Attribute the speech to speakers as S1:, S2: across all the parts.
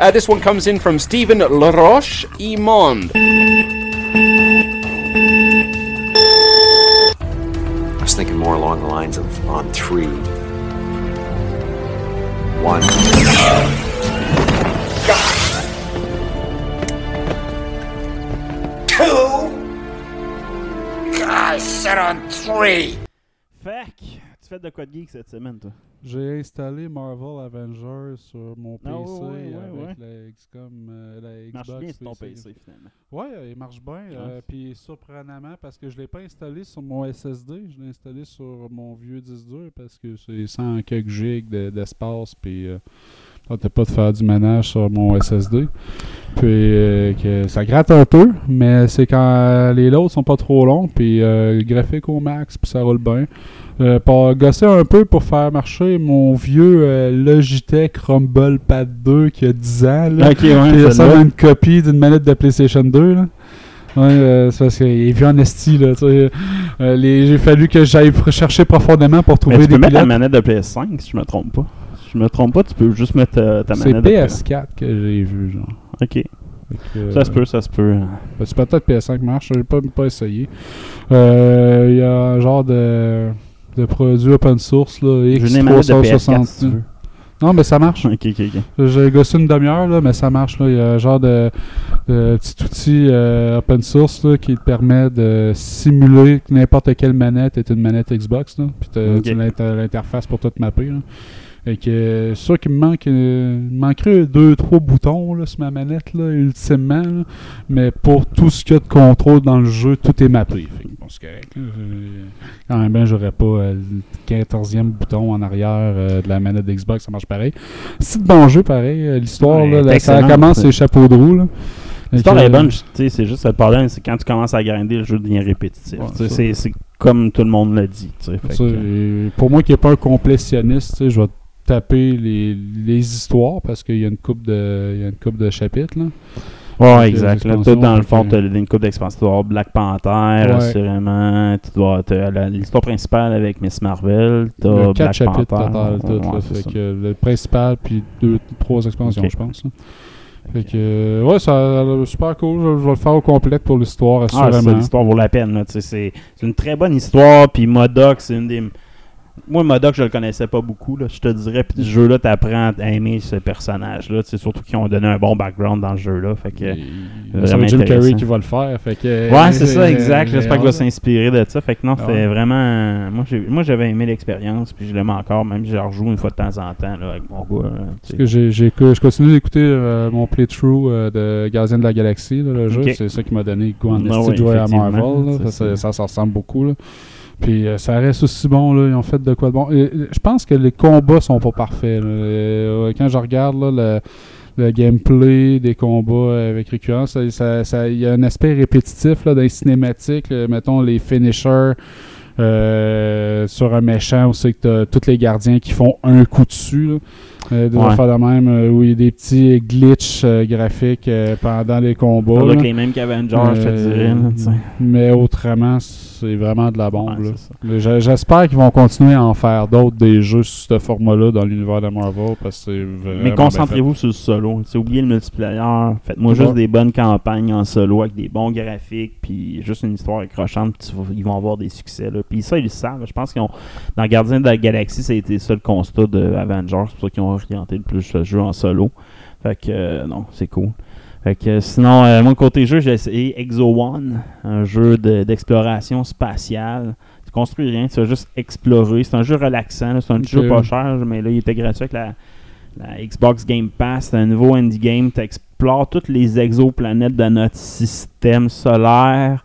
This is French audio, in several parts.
S1: Uh, this one comes in from Stephen Laroche Imond.
S2: I was thinking more along the lines of on three. One.
S3: Two. I said on three.
S4: Fac, tu fais de quoi de geek cette semaine, toi?
S5: J'ai installé Marvel Avengers sur mon PC
S4: Ah ouais, ouais, ouais,
S5: avec
S4: ouais.
S5: la XCOM, euh, la
S4: Il marche
S5: Xbox
S4: bien sur ton PC, finalement.
S5: Ouais, il marche bien. euh, Puis surprenamment, parce que je l'ai pas installé sur mon SSD, je l'ai installé sur mon vieux disque dur parce que c'est 100 quelques gigs de- d'espace. Puis euh, tentais pas de faire du ménage sur mon SSD. Puis euh, que ça gratte un peu, mais c'est quand les loads sont pas trop longs. Puis euh, le graphique au max, puis ça roule bien. Euh, pour gosser un peu pour faire marcher mon vieux euh, Logitech Rumble Pad 2 qui a 10 ans. Là,
S4: Ok, ouais,
S5: à une copie d'une manette de PlayStation 2. Là. Ouais, euh, c'est parce qu'il est vu en esti. Là. Euh, les- J'ai fallu que j'aille chercher profondément pour trouver
S4: Mais tu
S5: des
S4: peux mettre la manette de PS5 si je me trompe pas. Si je me trompe pas, tu peux juste mettre euh, ta
S5: C'est
S4: manette de
S5: PS4 que j'ai vu. Genre.
S4: Ok.
S5: Que,
S4: Ça se peut, ça se peut.
S5: Ben, c'est peut-être PS5 marche, j'ai pas, pas essayé. Euh, Il y a un genre de, de produit open source, là,
S4: J'ai une manette de PS4 si.
S5: Non, mais ça marche.
S4: Ok, ok, ok.
S5: J'ai gossé une demi-heure, là, mais ça marche. Là. Il y a un genre de, de petit outil euh, open source là, qui te permet de simuler que n'importe quelle manette est une manette Xbox. Là. Puis tu l'inter- l'interface pour tout mapper. Là. Et que c'est sûr qu'il me manque euh, il me manquerait deux, trois boutons là, sur ma manette, là, ultimement. là. Mais pour tout ce qu'il y a de contrôle dans le jeu, tout est mappé. Fait que, bon, c'est correct. Quand même, bien, j'aurais pas euh, le 14e bouton en arrière euh, de la manette d'Xbox, ça marche pareil. C'est de bon jeu, pareil. L'histoire,
S4: Ouais,
S5: là, ça commence les chapeaux de roue. là.
S4: L'histoire
S5: Fait
S4: est bonne, tu sais, c'est juste le problème, c'est quand tu commences à grinder, le jeu devient répétitif.
S5: Ouais,
S4: c'est c'est comme tout le monde l'a dit. fait que-
S5: pour moi qui n'est pas un complétionniste, tu sais, je vais taper les, les histoires parce qu'il y a une coupe de il y a une coupe de chapitres là.
S4: Ouais, exact. Là, tout dans le fond,
S5: que-
S4: tu as une coupe d'expansion. Tu dois avoir Black Panther,
S5: Ouais.
S4: Tu dois l'histoire principale avec Miss Marvel. Tu as Black
S5: chapitres total tout,
S4: Ouais,
S5: là.
S4: c'est
S5: fait
S4: ça.
S5: que le principal puis deux trois expansions je pense. là. Fait que euh, ouais ça super cool, je, je vais le faire au complet pour l'histoire
S4: Ah,
S5: assurément.
S4: l'histoire vaut la peine. c'est une très bonne histoire. Puis Modoc, c'est une des. Moi, Modoc, je le connaissais pas beaucoup, là, je te dirais. Puis ce jeu-là, t'apprends à aimer ce personnage-là. C'est surtout qu'ils ont donné un bon background dans le jeu-là. Fait que,
S5: ça va être Jim Carrey qui va le faire. Fait que,
S4: Ouais, c'est ça,
S5: euh,
S4: exact. J'espère qu'il va
S5: euh,
S4: s'inspirer de ça. Fait que non,
S5: Ah ouais.
S4: vraiment. Moi, j'avais aimé l'expérience, puis je l'aime encore, même si je rejoue une fois de temps en temps là, avec mon gars. là.
S5: Parce que j'ai, je continue d'écouter euh, mon playthrough euh, de Gardien de la Galaxie, là, le jeu. C'est ça qui m'a donné le goût en
S4: Ah
S5: de jouer à Marvel.
S4: c'est
S5: Ça, ça,
S4: ça.
S5: ça ressemble beaucoup. Là. Puis euh, ça reste aussi bon. Là. Ils ont fait de quoi de bon. Je pense que les combats sont pas parfaits. là. Euh, quand je regarde là, le, le gameplay des combats avec récurrence, ça- ça- ça- il y a un aspect répétitif là, dans les cinématiques. là. mettons les finishers. Euh, sur un méchant, on sait que t'as tous les gardiens qui font un coup dessus. là. Euh, des
S4: Ouais.
S5: affaires de même, euh, où il y a des petits glitches euh, graphiques pendant les combats.
S4: Les mêmes qu'Avengers, je te dirais. là,
S5: mais autrement, c'est vraiment de la bombe.
S4: Ouais, c'est
S5: J'espère qu'ils vont continuer à en faire d'autres des jeux sous ce format-là dans l'univers de Marvel parce que c'est
S4: Mais concentrez-vous sur le solo. Tu sais, oubliez le multiplayer. Faites-moi juste des bonnes campagnes en solo avec des bons graphiques, puis juste une histoire accrochante, ils vont avoir des succès. Là. Puis ça, ils le savent. Je pense qu'ils ont dans Gardien de la Galaxie, ça a été ça le constat de Avengers. C'est pour ça qu'ils ont orienté le plus le jeu en solo. Fait que euh, non, c'est cool. Fait que euh, sinon, euh, moi côté jeu, j'ai essayé Exo One, un jeu de- d'exploration spatiale. Tu construis rien, tu vas juste explorer. C'est un jeu relaxant, c'est un jeu pas cher, mais là il était gratuit avec la, la Xbox Game Pass. C'est un nouveau indie game. Tu explores toutes les exoplanètes de notre système solaire,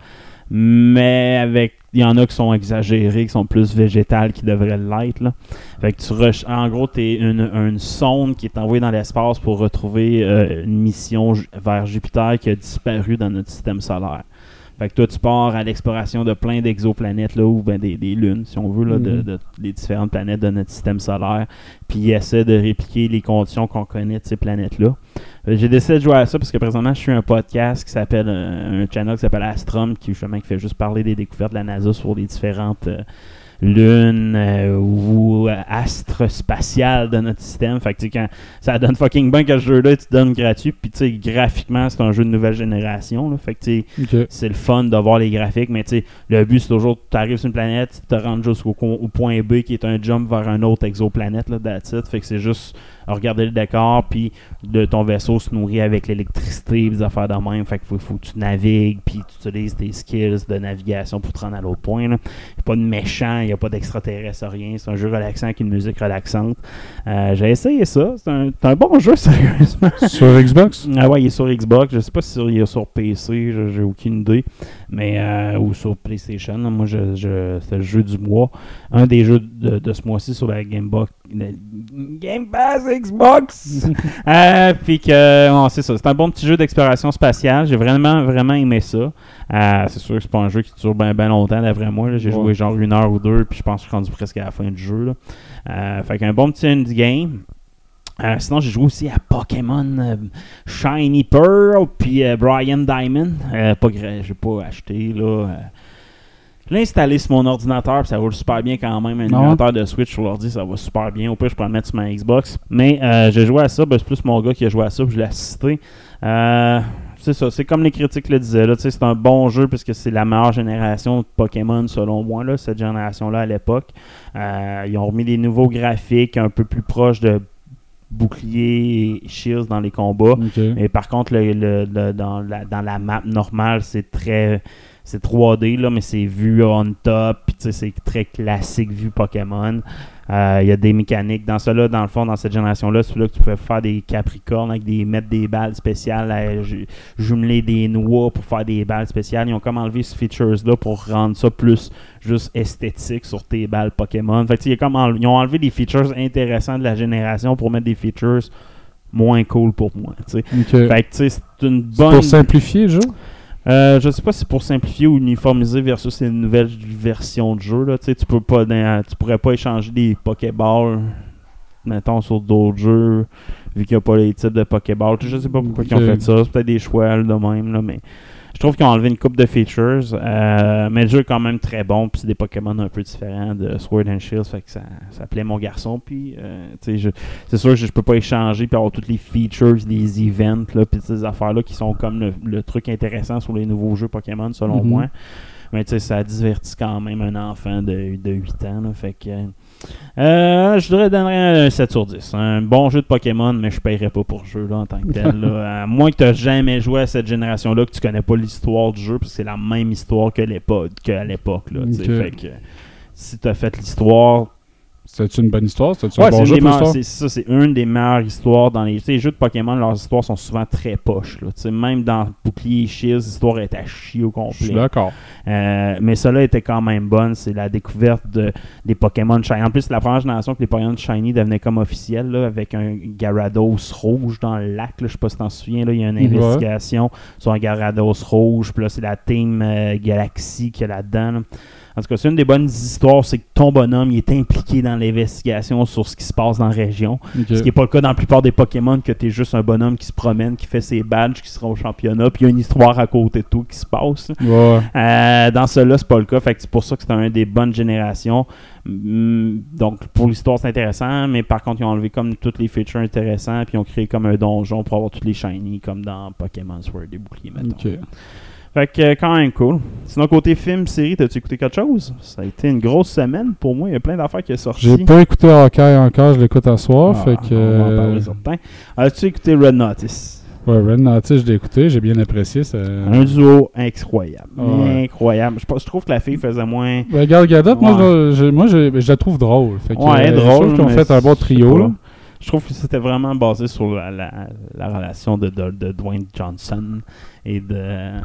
S4: mais avec il y en a qui sont exagérés, qui sont plus végétales, qui devraient l'être. Fait que tu en gros, tu es une, sonde qui est envoyée dans l'espace pour retrouver euh, une mission vers Jupiter qui a disparu dans notre système solaire. Fait que toi, tu pars à l'exploration de plein d'exoplanètes, là, ou ben, des, des lunes, si on veut, là, de,
S5: Mhm.
S4: de- différentes planètes de notre système solaire. Puis il essaie de répliquer les conditions qu'on connaît de ces planètes-là. Euh, J'ai décidé de jouer à ça parce que présentement, je suis un podcast qui s'appelle, euh, un channel qui s'appelle Astrom, qui justement qui fait juste parler des découvertes de la NASA sur les différentes euh, lunes euh, ou euh, astres spatiales de notre système. Fait que quand ça donne fucking bien que ce jeu-là, tu te donnes gratuit. Puis tu sais, graphiquement, c'est un jeu de nouvelle génération. Là. Fait que c'est le fun de voir les graphiques, mais tu sais, le but c'est toujours tu arrives sur une planète, tu te rends jusqu'au au point B qui est un jump vers un autre exoplanète, là, that's it. Fait que c'est juste regarder le décor, puis de ton vaisseau se nourrit avec l'électricité, des affaires de même. Fait qu'il faut, faut que tu navigues, puis tu utilises tes skills de navigation pour te rendre à l'autre point. Il n'y a pas de méchant, il n'y a pas d'extraterrestre, rien. C'est un jeu relaxant avec une musique relaxante. Euh, J'ai essayé ça. C'est un, bon jeu, sérieusement.
S5: Sur Xbox?
S4: Ah ouais, il est sur Xbox. Je sais pas si il est sur PC, j'ai aucune idée. Mais euh, ou sur PlayStation. Moi, je, je- c'est le jeu du mois. Un des jeux de, de ce mois-ci sur la Game Box. Game Pass Xbox! Euh, puis que, bon, c'est ça. C'est un bon petit jeu d'exploration spatiale. J'ai vraiment, vraiment aimé ça. Euh, c'est sûr que c'est pas un jeu qui dure bien longtemps, d'après moi. J'ai
S5: Ouais.
S4: joué genre une heure ou deux, puis je pense que je suis rendu presque à la fin du jeu. Là. Euh, fait qu'un bon petit indie game. Euh, sinon, j'ai joué aussi à Pokémon euh, Shiny Pearl puis euh, Brian Diamond. Euh, pas j'ai pas acheté là. Je l'ai installé sur mon ordinateur, puis ça roule super bien quand même. Un
S5: Ah ouais?
S4: émulateur de Switch sur l'ordi, ça va super bien. Au pire, je peux le mettre sur ma Xbox. Mais euh, j'ai joué à ça, ben, c'est plus mon gars qui a joué à ça, puis je l'ai assisté. Euh, c'est ça, c'est comme les critiques le disaient. Là, c'est un bon jeu puisque c'est la meilleure génération de Pokémon selon moi, là, cette génération-là à l'époque. Euh, ils ont remis des nouveaux graphiques un peu plus proches de bouclier et shields dans les combats. Mais par contre, le, le- le- dans, la, dans la map normale, c'est très. C'est 3D, là, mais c'est vu on top. C'est très classique vue Pokémon. Euh, Il y a des mécaniques. Dans cela, dans le fond, dans cette génération-là, c'est là que tu pouvais faire des capricornes avec des mettre des balles spéciales, à ju- jumeler des noix pour faire des balles spéciales. Ils ont comme enlevé ce features-là pour rendre ça plus juste esthétique sur tes balles Pokémon. Fait que, y a comme ils ont enlevé des features intéressants de la génération pour mettre des features moins cool pour moi. Fait que, tu sais, c'est une bonne.
S5: pour simplifier jeu?
S4: Euh, je sais pas si c'est pour simplifier ou uniformiser versus une nouvelle version de jeu. Là. Tu peux pas dans- tu pourrais pas échanger des Pokéballs mettons sur d'autres jeux vu qu'il n'y a pas les types de Pokéballs. Je sais pas pourquoi ils ont fait ça. C'est peut-être des choix là, de même. Là, mais je trouve qu'ils ont enlevé une coupe de features. euh, mais le jeu est quand même très bon. Puis c'est des Pokémon un peu différents de Sword and Shield. Fait que ça, ça plaît mon garçon. Puis euh, tu sais, je- c'est sûr que je peux pas échanger puis avoir toutes les features des events là, puis ces affaires-là qui sont comme le, le truc intéressant sur les nouveaux jeux Pokémon selon
S5: Mhm.
S4: moi. Mais tu sais, ça divertit quand même un enfant de, de 8 ans. là, fait que euh, je voudrais donner un 7 sur 10. Un bon jeu de Pokémon, mais je paierais pas pour le jeu là, en tant que tel. là. À moins que tu n'aies jamais joué à cette génération-là, que tu connais pas l'histoire du jeu, parce que c'est la même histoire que l'époque, qu'à l'époque. là. Fait que si tu as fait l'histoire,
S5: C'est une bonne histoire? C'est
S4: Ouais,
S5: bon
S4: ça, c'est une des meilleures histoires dans les, les jeux de Pokémon. Leurs histoires sont souvent très poches. là. Même dans Bouclier et Shield, l'histoire est à chier au
S5: Je suis
S4: complet.
S5: d'accord.
S4: Euh, mais cela était quand même bonne. C'est la découverte de, des Pokémon Shiny. En plus, c'est la première génération que les Pokémon Shiny devenaient comme officiels, là, avec un Gyarados rouge dans le lac. là. Je sais pas si tu t'en souviens. Il y a une
S5: Ouais.
S4: investigation sur un Gyarados rouge. Puis là, c'est la Team euh, Galaxy qui est là-dedans. là. En tout cas, c'est une des bonnes histoires, c'est que ton bonhomme il est impliqué dans l'investigation sur ce qui se passe dans la région. Ce qui n'est pas le cas dans la plupart des Pokémon, que tu es juste un bonhomme qui se promène, qui fait ses badges, qui sera au championnat, puis il y a une histoire à côté de tout qui se passe.
S5: Ouais.
S4: Euh, dans cela, c'est pas le cas. Fait que c'est pour ça que c'est un des bonnes générations. Mm, Donc, pour l'histoire, c'est intéressant. Mais par contre, ils ont enlevé comme toutes les features intéressantes. Puis ils ont créé comme un donjon pour avoir toutes les shiny, comme dans Pokémon Sword et Bouclier.
S5: Ok.
S4: Fait que euh, quand même cool. Sinon, côté film, série, t'as-tu écouté quelque chose? Ça a été une grosse semaine pour moi. Il y a plein d'affaires qui sont sorties.
S5: J'ai pas écouté Hawkeye encore, je l'écoute à soir.
S4: Ah,
S5: fait que.
S4: On va en
S5: euh.
S4: As-tu écouté Red Notice
S5: Ouais, Red Notice, je l'ai écouté, j'ai bien apprécié. Ça...
S4: Un duo incroyable.
S5: Ouais.
S4: Incroyable. Je, trouve que la fille faisait moins.
S5: Ben, Gal Gadot, moi,
S4: Ouais.
S5: je, je- moi je, je la trouve drôle. Fait que,
S4: Ouais,
S5: euh,
S4: drôle,
S5: Je trouve fait un bon trio. là.
S4: Je trouve que c'était vraiment basé sur la, la, la relation de, de, de Dwayne Johnson et de euh,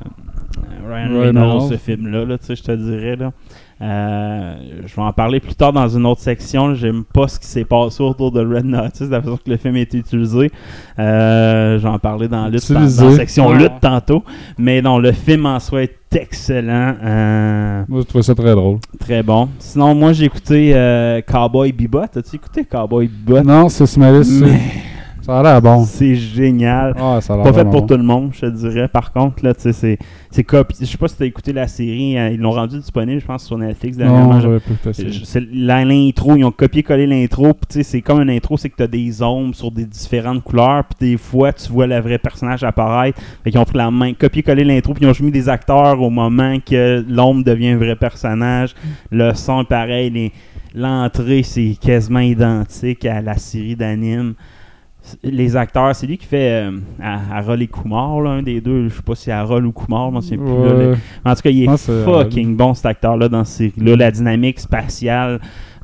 S4: Ryan Reynolds,
S5: Reynolds.
S4: ce film-là, là, tu sais, je te dirais. Là. Euh, je vais en parler plus tard dans une autre section. J'aime pas ce qui s'est passé autour de Red Notice, la façon que le film a été utilisé. Euh, je vais en parler dans, lutte, dans, la section
S5: Ouais.
S4: lutte tantôt. Mais non, le film en soi est excellent. Euh,
S5: Moi, je trouvais ça très drôle.
S4: très bon. Sinon, moi, j'ai écouté euh, Cowboy Bebop. As-tu écouté Cowboy Bebop?
S5: Non, c'est Smalis.
S4: Mais
S5: Ça a l'air bon.
S4: c'est génial.
S5: Ah, ça a l'air
S4: Pas fait pour
S5: bon.
S4: tout le monde, je te dirais. Par contre, là, tu sais, c'est, copié. Je sais pas si tu as écouté la série. hein, ils l'ont rendu disponible, je pense, sur Netflix dernièrement.
S5: Non,
S4: l'intro, ils ont copié-collé l'intro. Puis, tu sais, c'est comme une intro, c'est que tu as des ombres sur des différentes couleurs. Puis, des fois, tu vois le vrai personnage apparaître. Fait qu'ils ont pris la main, copié-collé l'intro. Puis, ils ont mis des acteurs au moment que l'ombre devient un vrai personnage. Le son est pareil. l'entrée, c'est quasiment identique à la série d'anime. Les acteurs, c'est lui qui fait euh, à- Harold et Kumar, là, un des deux. Je sais pas si Harold ou Kumar, moi, c'est plus. là,
S5: Ouais.
S4: le- en tout cas, il est fucking bon cet acteur-là dans cette série-là. La dynamique spatiale.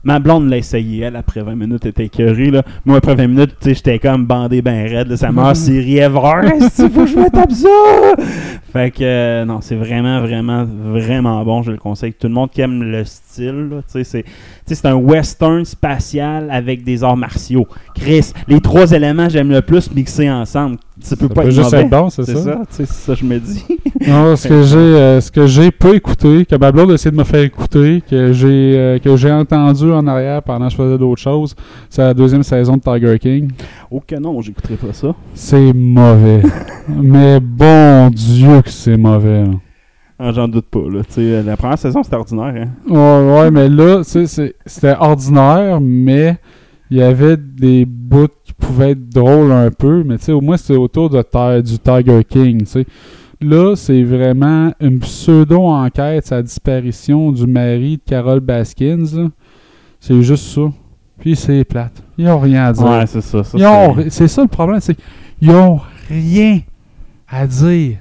S4: Ma blonde l'a essayé, elle, après 20 minutes, elle était écœurée. Là. Moi, après 20 minutes, j'étais comme bandé ben raide. là. Ça meilleure série ever. Est-ce faut que je me tape ça? Fait que, euh, non, c'est vraiment, vraiment, vraiment bon. Je le conseille. Tout le monde qui aime le style, tu c'est, tu un western spatial avec des arts martiaux. Chris, les trois éléments, j'aime le plus mixés ensemble. Ça peut
S5: Ça
S4: pas
S5: peut
S4: être
S5: juste
S4: mauvais.
S5: être bon, c'est ça?
S4: tu c'est ça, je me dis.
S5: Non, ce que j'ai euh, ce que j'ai pas écouté, que ma blonde a essayé de me faire écouter, que j'ai euh, que j'ai entendu en arrière pendant que je faisais d'autres choses, c'est la deuxième saison de Tiger King.
S4: Oh que non, j'écouterai pas ça.
S5: C'est mauvais. Mais bon Dieu que c'est mauvais. là.
S4: Ah, J'en doute pas, là. La première saison, c'était ordinaire, hein.
S5: Ouais, ouais, mais là, c'était ordinaire, mais il y avait des bouts qui pouvaient être drôles un peu, mais au moins c'était autour de du Tiger King, sais. Là, c'est vraiment une pseudo-enquête la disparition du mari de Carol Baskins. C'est juste ça. Puis c'est plate. Ils ont rien à dire.
S4: Ouais, c'est ça. ça c'est
S5: ça le problème, c'est qu'ils ont rien à dire.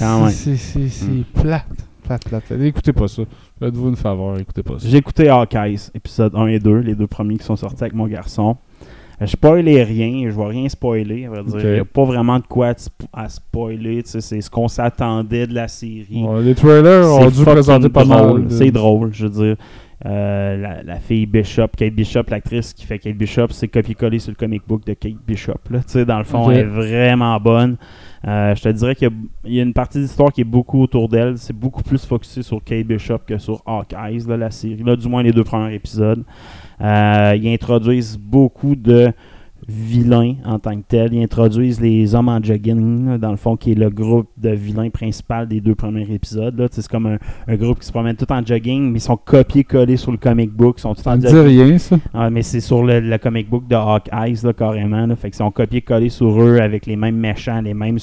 S4: Même.
S5: C'est
S4: Hmm.
S5: plate. Plate, plate. Écoutez pas ça. Faites-vous une faveur, écoutez pas ça.
S4: J'ai écouté Hawkeyes, épisode 1 et 2, les deux premiers qui sont sortis avec mon garçon. Euh, Je spoilais rien, je vais rien spoiler, à vrai dire.
S5: Ok.
S4: Il n'y a pas vraiment de quoi à sp- à spoiler, tu sais, c'est ce qu'on s'attendait de la série.
S5: Ouais, les trailers ont dû présenter pas mal.
S4: C'est drôle, je veux dire. Euh, la, la fille Bishop, Kate Bishop, l'actrice qui fait Kate Bishop, c'est copié-collé sur le comic book de Kate Bishop. Là. Tu sais, Dans le fond, elle est vraiment bonne. Euh, je te dirais qu'il y a- une partie d'histoire qui est beaucoup autour d'elle. C'est beaucoup plus focusé sur Kate Bishop que sur Hawkeyes, là, la série. Là, du moins les deux premiers épisodes. Euh, ils introduisent beaucoup de vilains en tant que tels. Ils introduisent les hommes en jogging, dans le fond, qui est le groupe de vilains principal des deux premiers épisodes. C'est comme un, un groupe qui se promène tout en jogging, mais ils sont copiés-collés sur le comic book. Ils sont tout
S5: Ça
S4: en
S5: dit rien, ça.
S4: Ah, mais c'est sur le, le comic book de Hawkeyes, là, carrément. Là. Fait qu'ils sont copiés-collés sur eux avec les mêmes méchants, les mêmes,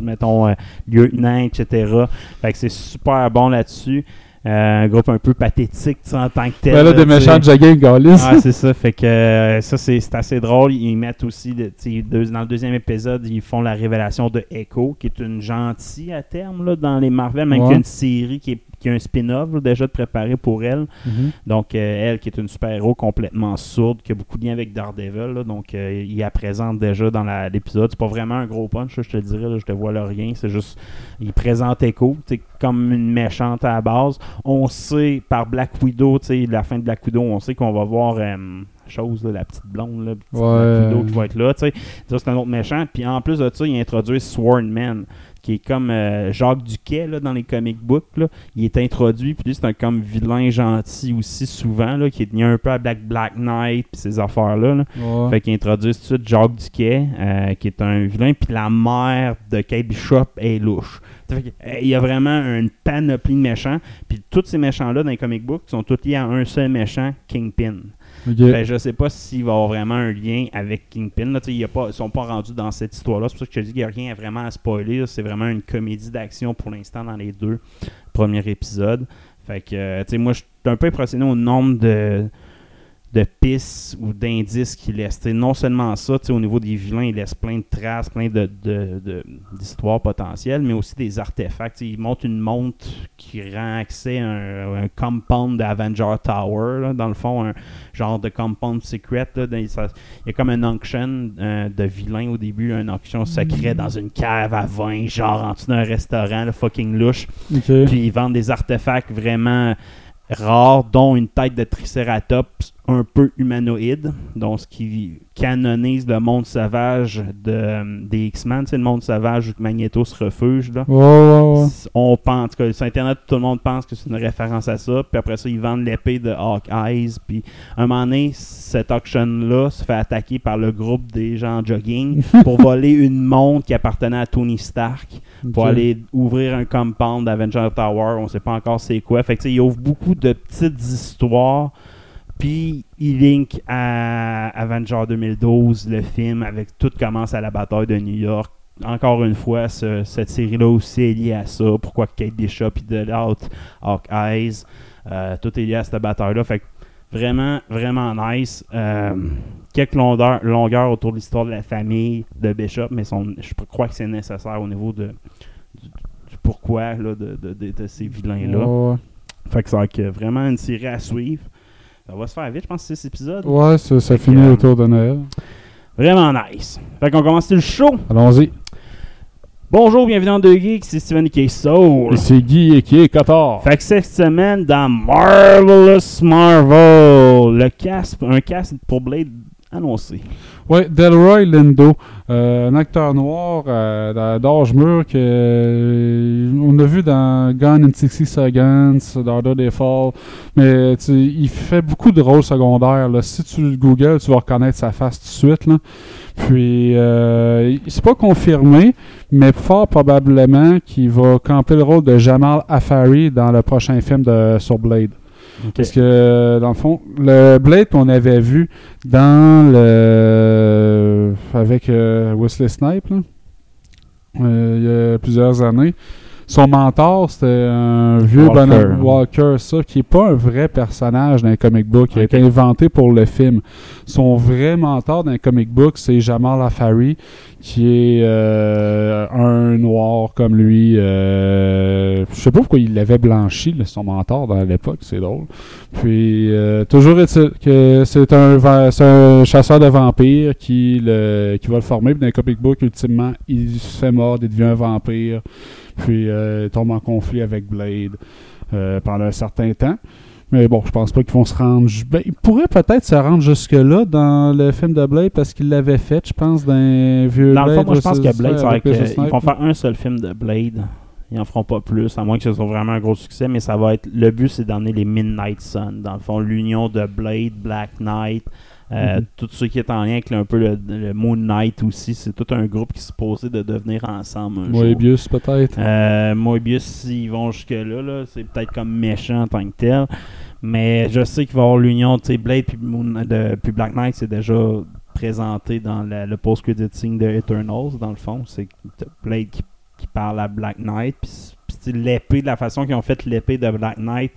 S4: mettons, euh, lieutenants, etc. Fait que c'est super bon là-dessus. Euh, un groupe un peu pathétique, en tant que tel.
S5: Ben là, des méchants jogging, Gaulis.
S4: Ah, c'est ça. Fait que euh, ça, c'est assez drôle. Ils mettent aussi, de- deux- dans le deuxième épisode, ils font la révélation de Echo, qui est une gentille à terme là, dans les Marvel, même
S5: Ouais.
S4: qu'il y a une série qui, est, qui a un spin-off déjà de préparé pour elle.
S5: Mhm.
S4: Donc, euh, elle qui est une super-héros complètement sourde, qui a beaucoup de liens avec Daredevil. là. donc, il la présente déjà dans l'épisode. C'est pas vraiment un gros punch, je te le dirais. là, je te vois là rien. C'est juste, il présente Echo comme une méchante à la base. On sait par Black Widow, tu sais, la fin de Black Widow, on sait qu'on va voir. euh, chose, là, la petite blonde, là, petite
S5: Ouais.
S4: Black Widow qui va être là, tu sais. Ça, c'est un autre méchant. Puis en plus de ça, il introduit Swordman, qui est comme euh, Jacques Duquet là, dans les comic books. Là. Il est introduit, puis lui, c'est un comme vilain gentil aussi, souvent, là, qui est lié un peu à Black, Black Knight, puis ces affaires-là. là.
S5: Ouais.
S4: Fait qu'il introduit tout de suite Jacques Duquet, euh, qui est un vilain, puis la mère de Kate Bishop est louche. Euh, il y a vraiment une panoplie de méchants, puis tous ces méchants-là dans les comic books sont tous liés à un seul méchant, Kingpin.
S5: Ok.
S4: Ben, je sais pas s'il va avoir vraiment un lien avec Kingpin. Là, y ils sont pas rendus dans cette histoire-là. C'est pour ça que je te dis qu'il n'y a rien vraiment à spoiler. C'est vraiment une comédie d'action pour l'instant dans les deux premiers épisodes. Fait que, euh, tu sais, moi, je suis un peu impressionné au nombre de, de pistes ou d'indices qu'il laisse. T'sais, non seulement ça, au niveau des vilains, il laisse plein de traces, plein de, d'histoires potentielles, mais aussi des artefacts. T'sais, il montre une montre qui rend accès à un, un compound d'Avenger Tower, là, dans le fond, un genre de compound secret. là, dans- ça- il y a comme un auction euh, de vilains au début, un auction secret dans une cave à vin, genre en dessous d'un restaurant, là, fucking louche. Puis ils vendent des artefacts vraiment rares, dont une tête de Triceratops un peu humanoïde, donc ce qui canonise le monde sauvage de, des X-Men, c'est le monde sauvage où Magneto se refuge. Là. On pense, en tout cas, sur Internet, tout le monde pense que c'est une référence à ça. Puis après ça, ils vendent l'épée de Hawkeyes. Puis un moment donné, cet auction-là se fait attaquer par le groupe des gens en jogging pour voler une montre qui appartenait à Tony Stark pour aller ouvrir un compound d'Avenger Tower. On sait pas encore c'est quoi. Fait que tu sais, il ouvre beaucoup de petites histoires. Puis il link à Avenger 2012, le film, avec tout commence à la bataille de New York. Encore une fois, ce- cette série-là aussi est liée à ça. Pourquoi Kate Bishop et de l'autre Hawkeyes. Euh, tout est lié à cette bataille-là. Fait que vraiment, vraiment nice. Euh, quelques longueurs, longueurs autour de l'histoire de la famille de Bishop, mais son- je crois que c'est nécessaire au niveau de, du, du pourquoi là, de, de- de- de ces vilains-là. Fait que c'est vraiment une série à suivre. Ça va se faire vite, je pense, 6 épisodes.
S5: ouais. Ouais, ça, finit
S4: euh,
S5: autour de Noël.
S4: Vraiment nice. Fait qu'on commence le show.
S5: Allons-y.
S4: Bonjour, bienvenue dans Deux Geeks, c'est Steven K. Soul.
S5: Ici Guy et qui est Qatar.
S4: Fait que cette semaine, dans Marvelous Marvel, le cast, un cast pour Blade annoncé.
S5: Ouais, Delroy Lindo, euh, un acteur noir euh, d'âge mûr que euh, on a vu dans Gone in 60 Seconds, dans Order Fall, mais il fait beaucoup de rôles secondaires. Là. Si tu le googles, tu vas reconnaître sa face tout de suite. Là. Puis, euh, c'est pas confirmé, mais fort probablement qu'il va camper le rôle de Jamal Afari dans le prochain film de sur Blade. Parce que, dans le fond, le Blade qu'on avait vu dans le. avec euh, Wesley Snipes, là, euh, il y a plusieurs années, son mentor, c'était un vieux
S4: Walker.
S5: bonhomme Walker, ça, qui n'est pas un vrai personnage d'un comic book, qui a été inventé pour le film. Son vrai mentor d'un comic book, c'est Jamal Afari, qui est euh, un noir comme lui. Euh, je sais pas pourquoi il l'avait blanchi, là, son mentor, dans l'époque, c'est drôle. Puis, euh, toujours est-il que c'est un, un chasseur de vampires qui, le, qui va le former. Puis dans les comic book, ultimement, il se fait mort, il devient un vampire. Puis, euh, tombe en conflit avec Blade euh, pendant un certain temps. Mais bon, je pense pas qu'ils vont se rendre. Ben, ils pourraient peut-être se rendre jusque-là dans le film de Blade parce qu'ils l'avaient fait, je pense, dans un vieux
S4: Dans le fond, moi, je pense que Blade,
S5: avec
S4: euh, ils vont faire un seul film de Blade. Ils en feront pas plus, à moins que ce soit vraiment un gros succès, mais ça va être. Le but, c'est d'emmener les Midnight Sun. Dans le fond, l'union de Blade, Black Knight, euh,
S5: Mhm.
S4: tout ce qui est en lien avec un peu le, le Moon Knight aussi. C'est tout un groupe qui se posait de devenir ensemble un.
S5: Moebius, peut-être.
S4: Euh, Moebius, s'ils vont jusque-là, là, c'est peut-être comme méchant en tant que tel. Mais je sais qu'il va y avoir l'union, tu sais, Blade puis, Moon- de- puis Black Knight, c'est déjà présenté dans la- le post-credit scene de Eternals, dans le fond. C'est Blade qui, qui parle à Black Knight. Puis l'épée, de la façon qu'ils ont fait l'épée de Black Knight,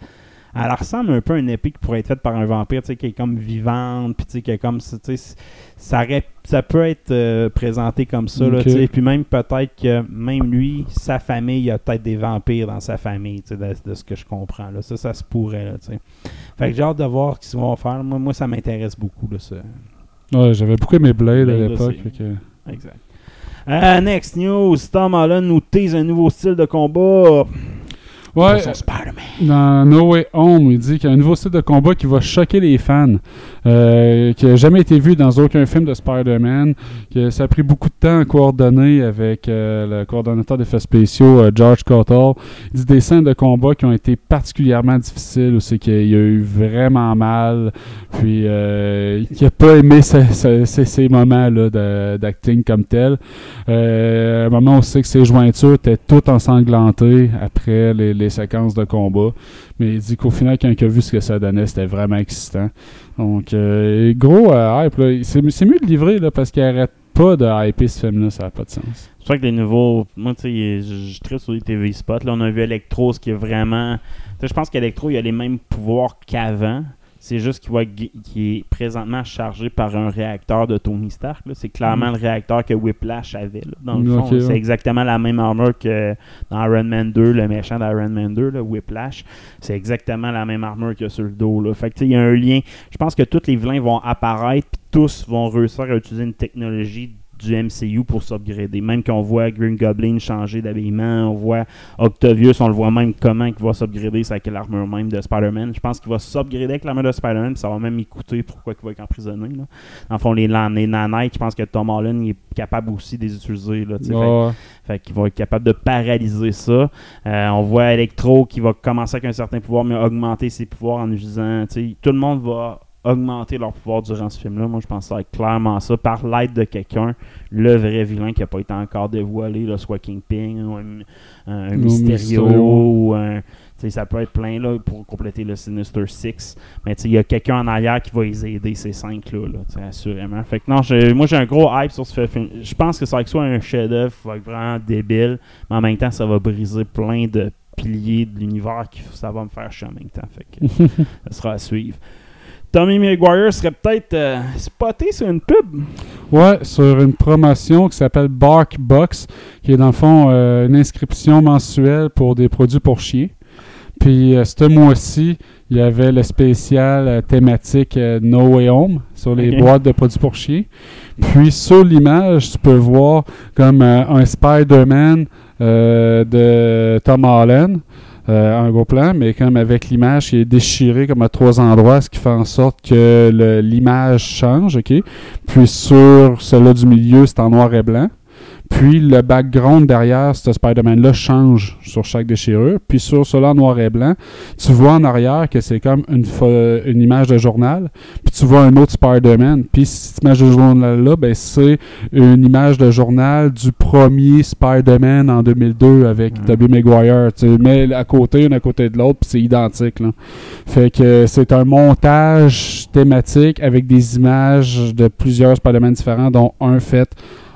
S4: elle ressemble un peu à une épée qui pourrait être faite par un vampire, tu sais, qui est comme vivante, puis tu sais, qui est comme, tu sais, ça, ça peut être euh, présenté comme ça, là,
S5: Ok.
S4: tu sais. Puis même peut-être que même lui, sa famille, il y a peut-être des vampires dans sa famille, tu sais, de, de ce que je comprends, là. Ça, ça se pourrait, là, tu sais. Fait que j'ai hâte de voir ce qu'ils vont faire. Moi, moi ça m'intéresse beaucoup, là, ça.
S5: Ouais, j'avais beaucoup aimé Blade,
S4: Blade,
S5: à l'époque. que-
S4: Exact. Euh, next news, Tom Holland nous tease un nouveau style de combat.
S5: Ouais,
S4: son Spider-Man.
S5: dans No Way Home, il dit qu'il y a un nouveau style de combat qui va choquer les fans, euh, qui n'a jamais été vu dans aucun film de Spider-Man, que ça a pris beaucoup de temps à coordonner avec euh, le coordonnateur d'effets spéciaux, euh, George Cottle. Il dit des scènes de combat qui ont été particulièrement difficiles, où c'est qu'il a eu vraiment mal, puis euh, il n'a pas aimé ce- ce- ces, ces moments-là de- d'acting comme tel. Euh, à un moment, on sait que ses jointures étaient toutes ensanglantées après les, les séquences de combat. Mais il dit qu'au final, quand il a vu ce que ça donnait, c'était vraiment excitant. Donc, euh, gros euh, hype. C'est mieux de livrer là, parce qu'il arrête pas de hyper ce film-là. Ça n'a pas de sens.
S4: C'est vrai que les nouveaux. Moi, tu sais, je tripe sur les TV spots. Là, on a vu Electro, ce qui est vraiment. Je pense qu'Electro, il a les mêmes pouvoirs qu'avant. C'est juste qu'il qui est présentement chargé par un réacteur de Tony Stark. C'est clairement le réacteur que Whiplash avait. là, dans le fond, là.
S5: ouais.
S4: c'est exactement la même armure que dans Iron Man 2, le méchant d'Iron Man 2, là, Whiplash. C'est exactement la même armure a sur le dos. Là. Fait que il y a un lien. Je pense que tous les vilains vont apparaître, puis tous vont réussir à utiliser une technologie du MCU pour s'upgrader. Même qu'on voit Green Goblin changer d'habillement, on voit Octavius, on le voit même comment il va s'upgrader, c'est avec l'armure même de Spider-Man. Je pense qu'il va s'upgrader avec l'armure de Spider-Man, ça va même écouter pourquoi il va être emprisonné. Là. Dans le fond, les, les nanites, je pense que Tom Holland il est capable aussi de les utiliser. Là. Fait-
S5: Ouais.
S4: fait qu'il va être capable de paralyser ça. Euh, on voit Electro qui va commencer avec un certain pouvoir, mais augmenter ses pouvoirs en utilisant. Tout le monde va augmenter leur pouvoir durant ce film-là. Moi, je pense que ça va être clairement ça, par l'aide de quelqu'un, le vrai vilain qui n'a pas été encore dévoilé, là, soit Kingpin, ou un, un- Mysterio, ou un. Ça peut être plein là, pour compléter le Sinister Six. Mais tu sais, il y a quelqu'un en arrière qui va les aider, ces cinq-là, là, assurément. Fait que non, moi j'ai un gros hype sur ce film. Je pense que ça va être soit un chef-d'œuvre, ça va être vraiment débile, mais en même temps, ça va briser plein de piliers de l'univers qui ça va me faire chier en même temps. Fait que ça sera à suivre. Tommy Maguire serait peut-être euh, spoté sur une pub.
S5: Ouais, sur une promotion qui s'appelle Bark Box, qui est dans le fond euh, une inscription mensuelle pour des produits pour chiens. Puis euh, ce mois-ci, il y avait le spécial thématique No Way Home sur les boîtes de produits pour chiens. Puis sur l'image, tu peux voir comme un Spider-Man de Tom Holland. Euh, en gros plan, mais comme avec l'image qui est déchirée comme à trois endroits, ce qui fait en sorte que l'image change, ok? Puis sur celui du milieu, c'est en noir et blanc. Puis le background derrière ce Spider-Man-là change sur chaque déchirure. Puis sur celui en noir et blanc, tu vois en arrière que c'est comme une, une image de journal. Puis tu vois un autre Spider-Man. Puis cette image de journal-là, ben, c'est une image de journal du premier Spider-Man en 2002 avec. Tobey Maguire. Tu mets à côté, une à côté de l'autre, puis c'est identique. Là. Fait que c'est un montage thématique avec des images de plusieurs Spider-Man différents, dont un fait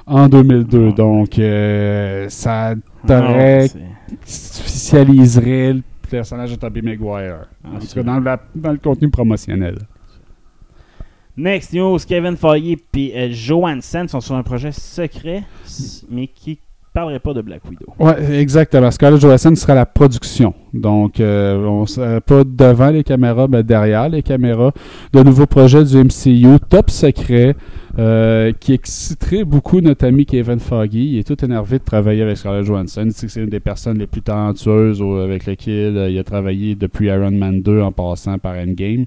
S5: en 2002. Donc, euh, ça t'aurait-
S4: Ah, c'est-
S5: officialiserait le personnage de Tobey Maguire. En tout cas, dans, la- dans le contenu promotionnel.
S4: Next news, Kevin Feige et Johansson sont sur un projet secret, mais qui parlerait pas de Black Widow.
S5: Ouais, exactement. Scarlett Johansson sera la production. Donc, euh, on ne sera pas devant les caméras, mais derrière les caméras. De nouveaux projets du MCU, top secret, euh, qui exciterait beaucoup notre ami Kevin Feige. Il est tout énervé de travailler avec Scarlett Johansson. Il dit que c'est une des personnes les plus talentueuses avec lesquelles euh, il a travaillé depuis Iron Man 2 en passant par Endgame.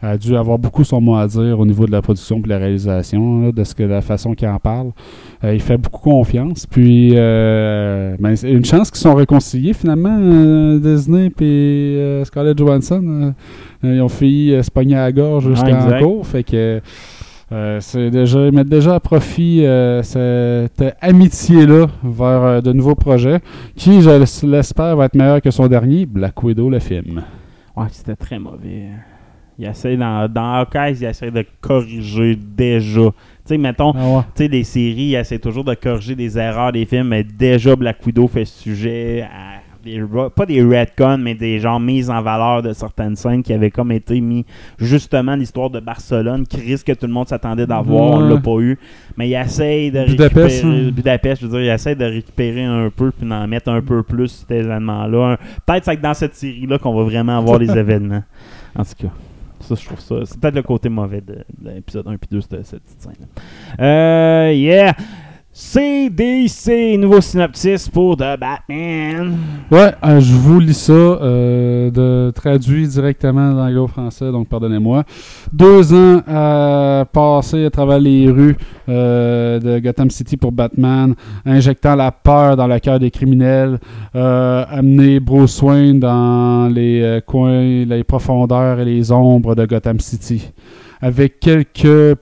S5: a dû avoir beaucoup son mot à dire au niveau de la production et de la réalisation, là, de ce que la façon qu'il en parle. Euh, il fait beaucoup confiance. Puis, euh, ben, c'est une chance qu'ils sont réconciliés finalement, euh, Disney et Scarlett Johansson. Ils ont failli se pogner à la gorge jusqu'en
S4: exact.
S5: cours. Fait que. Euh, c'est déjà ils mettent déjà à profit euh, cette amitié-là vers euh, de nouveaux projets qui, je l'espère, va être meilleur que son dernier, Black Widow, le film.
S4: Ouais, c'était très mauvais. Il essaie dans, dans Hawkeye, il essaie de corriger déjà. Tu sais, mettons,
S5: Ah ouais.
S4: tu sais, les séries, il essaie toujours de corriger des erreurs des films, mais déjà Black Widow fait sujet à des, pas des retcons, mais des genre mises en valeur de certaines scènes qui avaient comme été mis justement l'histoire de Barcelone, risque que tout le monde s'attendait d'avoir, on
S5: Ouais.
S4: l'a pas eu. Mais il essaie de
S5: Budapest,
S4: récupérer
S5: hein.
S4: Budapest, je veux dire, il essaie de récupérer un peu puis d'en mettre un peu plus ces événements-là. Peut-être c'est que dans cette série-là qu'on va vraiment avoir les événements. En tout cas. Ça, je trouve ça. C'est peut-être le côté mauvais de, de l'épisode 1 et 2, cette, cette petite scène. Euh, yeah! CDC, nouveau synopsis pour The Batman.
S5: Ouais, euh, je vous lis ça, euh, de, traduit directement d'anglo-français, donc pardonnez-moi. Deux ans à passer à travers les rues euh, de Gotham City pour Batman, injectant la peur dans le cœur des criminels, euh, amener Bruce Wayne dans les euh, coins, les profondeurs et les ombres de Gotham City, avec quelques, euh,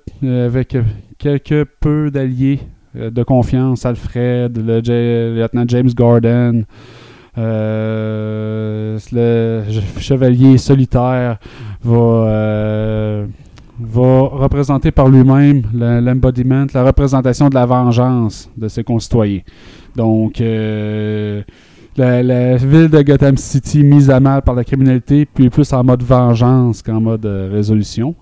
S5: avec quelques peu d'alliés euh, de confiance, Alfred, le, lieutenant James Gordon, euh, le chevalier solitaire va, euh, va représenter par lui-même le- l'embodiment, la représentation de la vengeance de ses concitoyens. Donc, euh, la, la ville de Gotham City mise à mal par la criminalité, puis plus en mode vengeance qu'en mode euh, résolution,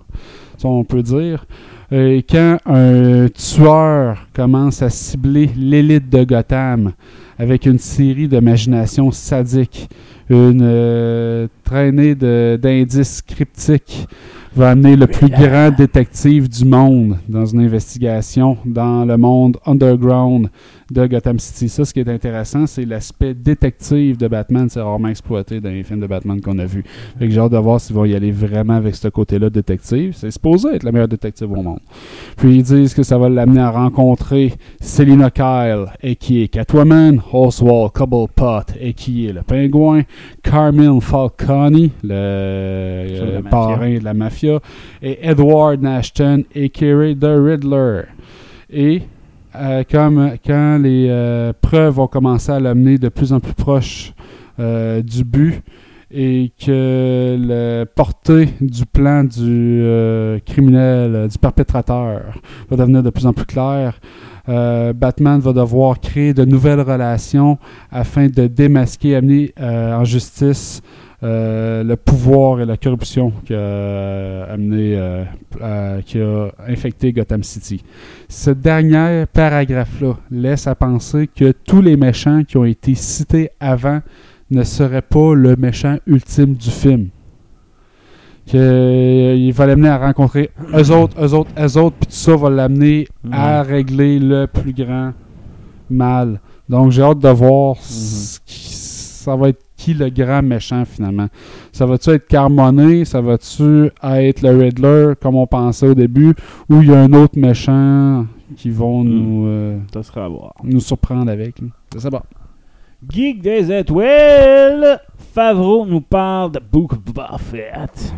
S5: ça on peut dire. Et quand un tueur commence à cibler l'élite de Gotham avec une série de machinations sadiques, une euh, traînée de- d'indices cryptiques, va amener le plus grand détective du monde dans une investigation dans le monde underground de Gotham City. Ça, ce qui est intéressant, c'est l'aspect détective de Batman. C'est rarement exploité dans les films de Batman qu'on a vus. Fait que j'ai hâte de voir s'ils vont y aller vraiment avec ce côté-là détective. C'est supposé être le meilleur détective au monde. Puis ils disent que ça va l'amener à rencontrer Selina Kyle, et qui est Catwoman, Oswald Cobblepot, et qui est le Pingouin, Carmine Falcone, le
S4: la
S5: euh, parrain de la mafia, et Edward Nashton, et Kerry the Riddler. Et euh, comme, quand les euh, preuves vont commencer à l'amener de plus en plus proche euh, du but et que le portée du plan du criminel, du perpétrateur va devenir de plus en plus clair, euh, Batman va devoir créer de nouvelles relations afin de démasquer, amener en justice euh, le pouvoir et la corruption qui a, euh, amené, euh, qui a infecté Gotham City. Ce dernier paragraphe-là laisse à penser que tous les méchants qui ont été cités avant ne seraient pas le méchant ultime du film. Qu'il va l'amener à rencontrer eux autres, eux autres, eux autres, puis tout ça va l'amener à régler le plus grand mal. Donc j'ai hâte de voir ce qui- ça va être qui le grand méchant finalement? Ça va-tu être Carmoné, ça va-tu être le Riddler comme on pensait au début, ou il y a un autre méchant qui vont
S4: Mm.
S5: nous, euh,
S4: Ça sera à voir.
S5: nous surprendre avec. Je sais pas.
S4: Geek des étoiles, Favreau nous parle de Book of Boba Fett.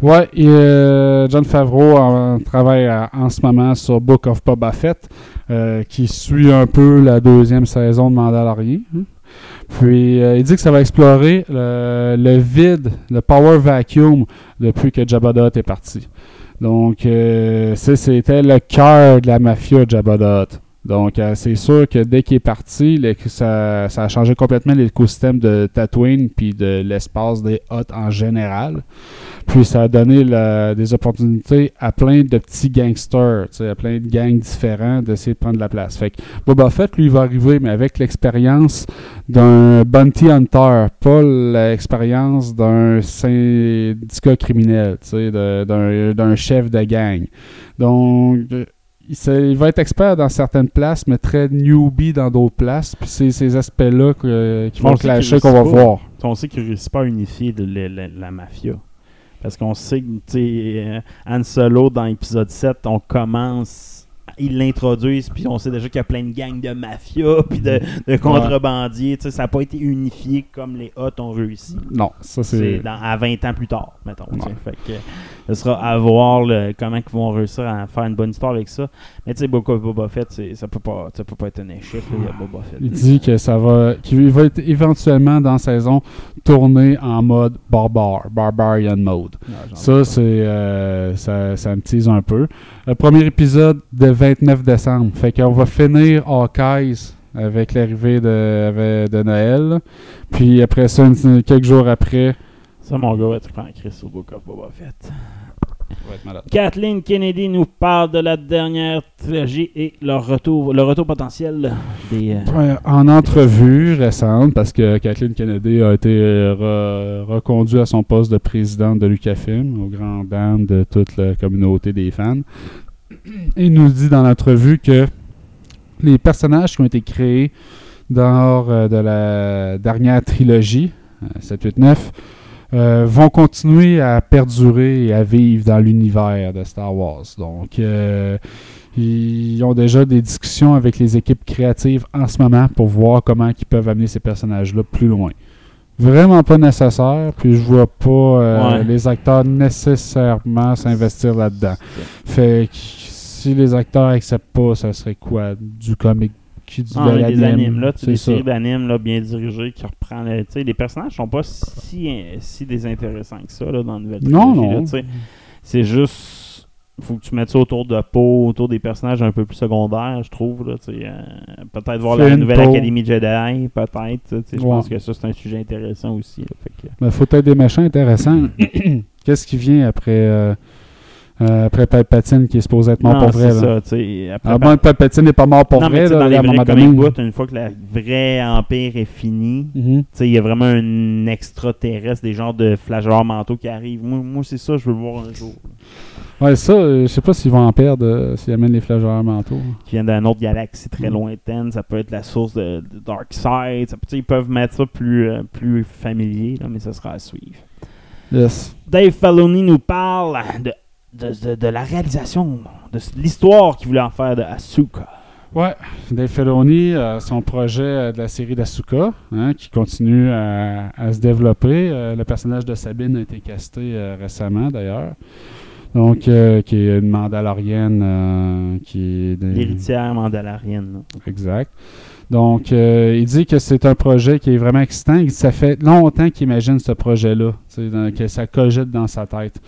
S5: Ouais, et euh, John Favreau en- travaille à- en ce moment sur Book of Boba Fett, euh, qui suit un peu la deuxième saison de Mandalorian. hein. Puis euh, il dit que ça va explorer le, le vide, le power vacuum depuis que Jabba the est parti. Donc euh, c'était le cœur de la mafia Jabba the. Donc euh, c'est sûr que dès qu'il est parti, ça, a changé complètement l'écosystème de Tatooine puis de l'espace des Hutt en général. Puis ça a donné des opportunités à plein de petits gangsters, à plein de gangs différents d'essayer de prendre la place. Fait que Boba Fett, lui, va arriver, mais avec l'expérience d'un bounty hunter, pas l'expérience d'un syndicat criminel, d'un chef de gang. Donc, il, va être expert dans certaines places, mais très newbie dans d'autres places. Puis c'est ces aspects-là que- qui
S4: On
S5: vont clasher qu'on va
S4: pas.
S5: voir.
S4: On sait qu'il ne réussit pas à unifier la, mafia. Parce qu'on sait que, tu sais, euh, Han Solo, dans l'épisode 7, on commence... Ils l'introduisent, puis on sait déjà qu'il y a plein de gangs de mafia, puis de, de contrebandiers. Ça n'a pas été unifié comme les Hots ont réussi.
S5: Non, ça
S4: C'est dans- à 20 ans plus tard, mettons. Fait que, ce sera à voir le- comment ils vont réussir à faire une bonne histoire avec ça. Mais tu sais, Boba Fett, ça peut pas, ça peut pas être un échec. là, Il y a Boba Fett.
S5: Il dit que ça va, qu'il va être éventuellement dans la saison tourné en mode barbare, barbarian mode. Ça, c'est, euh, ça, ça me tease un peu. Le premier épisode de 29 décembre. Fait qu'on va finir Hawkeyes avec l'arrivée de, de Noël. Puis après ça, quelques jours après.
S4: Ça, mon gars, ouais, tu prends Chris au Book of Boba Fett. Kathleen Kennedy nous parle de la dernière trilogie et leur retour, le retour potentiel des. euh,
S5: en entrevue récente, parce que Kathleen Kennedy a été euh, re- reconduite à son poste de présidente de Lucasfilm, au grand dam de toute la communauté des fans. Il nous dit dans l'entrevue que les personnages qui ont été créés lors euh, de la dernière trilogie, euh, 7, 8, 9, euh, vont continuer à perdurer et à vivre dans l'univers de Star Wars. Donc, euh, ils ont déjà des discussions avec les équipes créatives en ce moment pour voir comment ils peuvent amener ces personnages-là plus loin. Vraiment pas nécessaire, puis je vois pas euh,
S4: Ouais.
S5: les acteurs nécessairement s'investir là-dedans. Fait que si les acteurs acceptent pas, ça serait quoi? Du comic qui du
S4: Ah, des
S5: l'anime,
S4: animes, là, des
S5: ça.
S4: séries d'animes là, bien dirigées qui tu sais, les personnages sont pas si, si désintéressants que ça là, dans la nouvelle
S5: Non,
S4: trilogie,
S5: non.
S4: sais. C'est juste. faut que tu mettes ça autour de Poe, autour des personnages un peu plus secondaires, je trouve. Là, euh, peut-être voir la nouvelle. Académie Jedi, peut-être. Je pense que ça, c'est un sujet intéressant aussi. que-
S5: Ben, faut être des méchants intéressants. Qu'est-ce qui vient après, euh, euh, après Palpatine qui est supposé être mort
S4: Non,
S5: pour vrai?
S4: c'est
S5: Là?
S4: ça, tu après,
S5: Ah bon, Palpatine n'est pas mort pour
S4: non, mais
S5: vrai,
S4: tu sais,
S5: là,
S4: dans les
S5: à un
S4: vrais
S5: donné.
S4: une fois que le vrai empire est fini,
S5: Mhm.
S4: tu sais, il y a vraiment un extraterrestre, des genres de flageurs mentaux qui arrivent. Moi, moi c'est ça, je veux le voir un jour. là.
S5: Ouais, ça, euh, je sais pas s'ils vont en perdre euh, s'ils amènent les flageurs mentaux.
S4: Qui viennent d'une autre galaxie très
S5: Mm.
S4: lointaine, ça peut être la source de, de Darkseid. Ça peut- Ils peuvent mettre ça plus, euh, plus familier, là, mais ça sera à suivre.
S5: Yes.
S4: Dave Filoni nous parle de, de, de- de la réalisation, de l'histoire qu'il voulait en faire de Asuka.
S5: Ouais, Dave Filoni, euh, son projet euh, de la série d'Asuka, hein, qui continue à, à se développer. Euh, le personnage de Sabine a été casté euh, récemment, d'ailleurs. Donc, euh, qui est une Mandalorienne euh, qui est... des-
S4: L'héritière mandalarienne. là.
S5: Exact. Donc, euh, il dit que c'est un projet qui est vraiment excitant. Ça fait longtemps qu'il imagine ce projet-là, que ça cogite dans sa tête.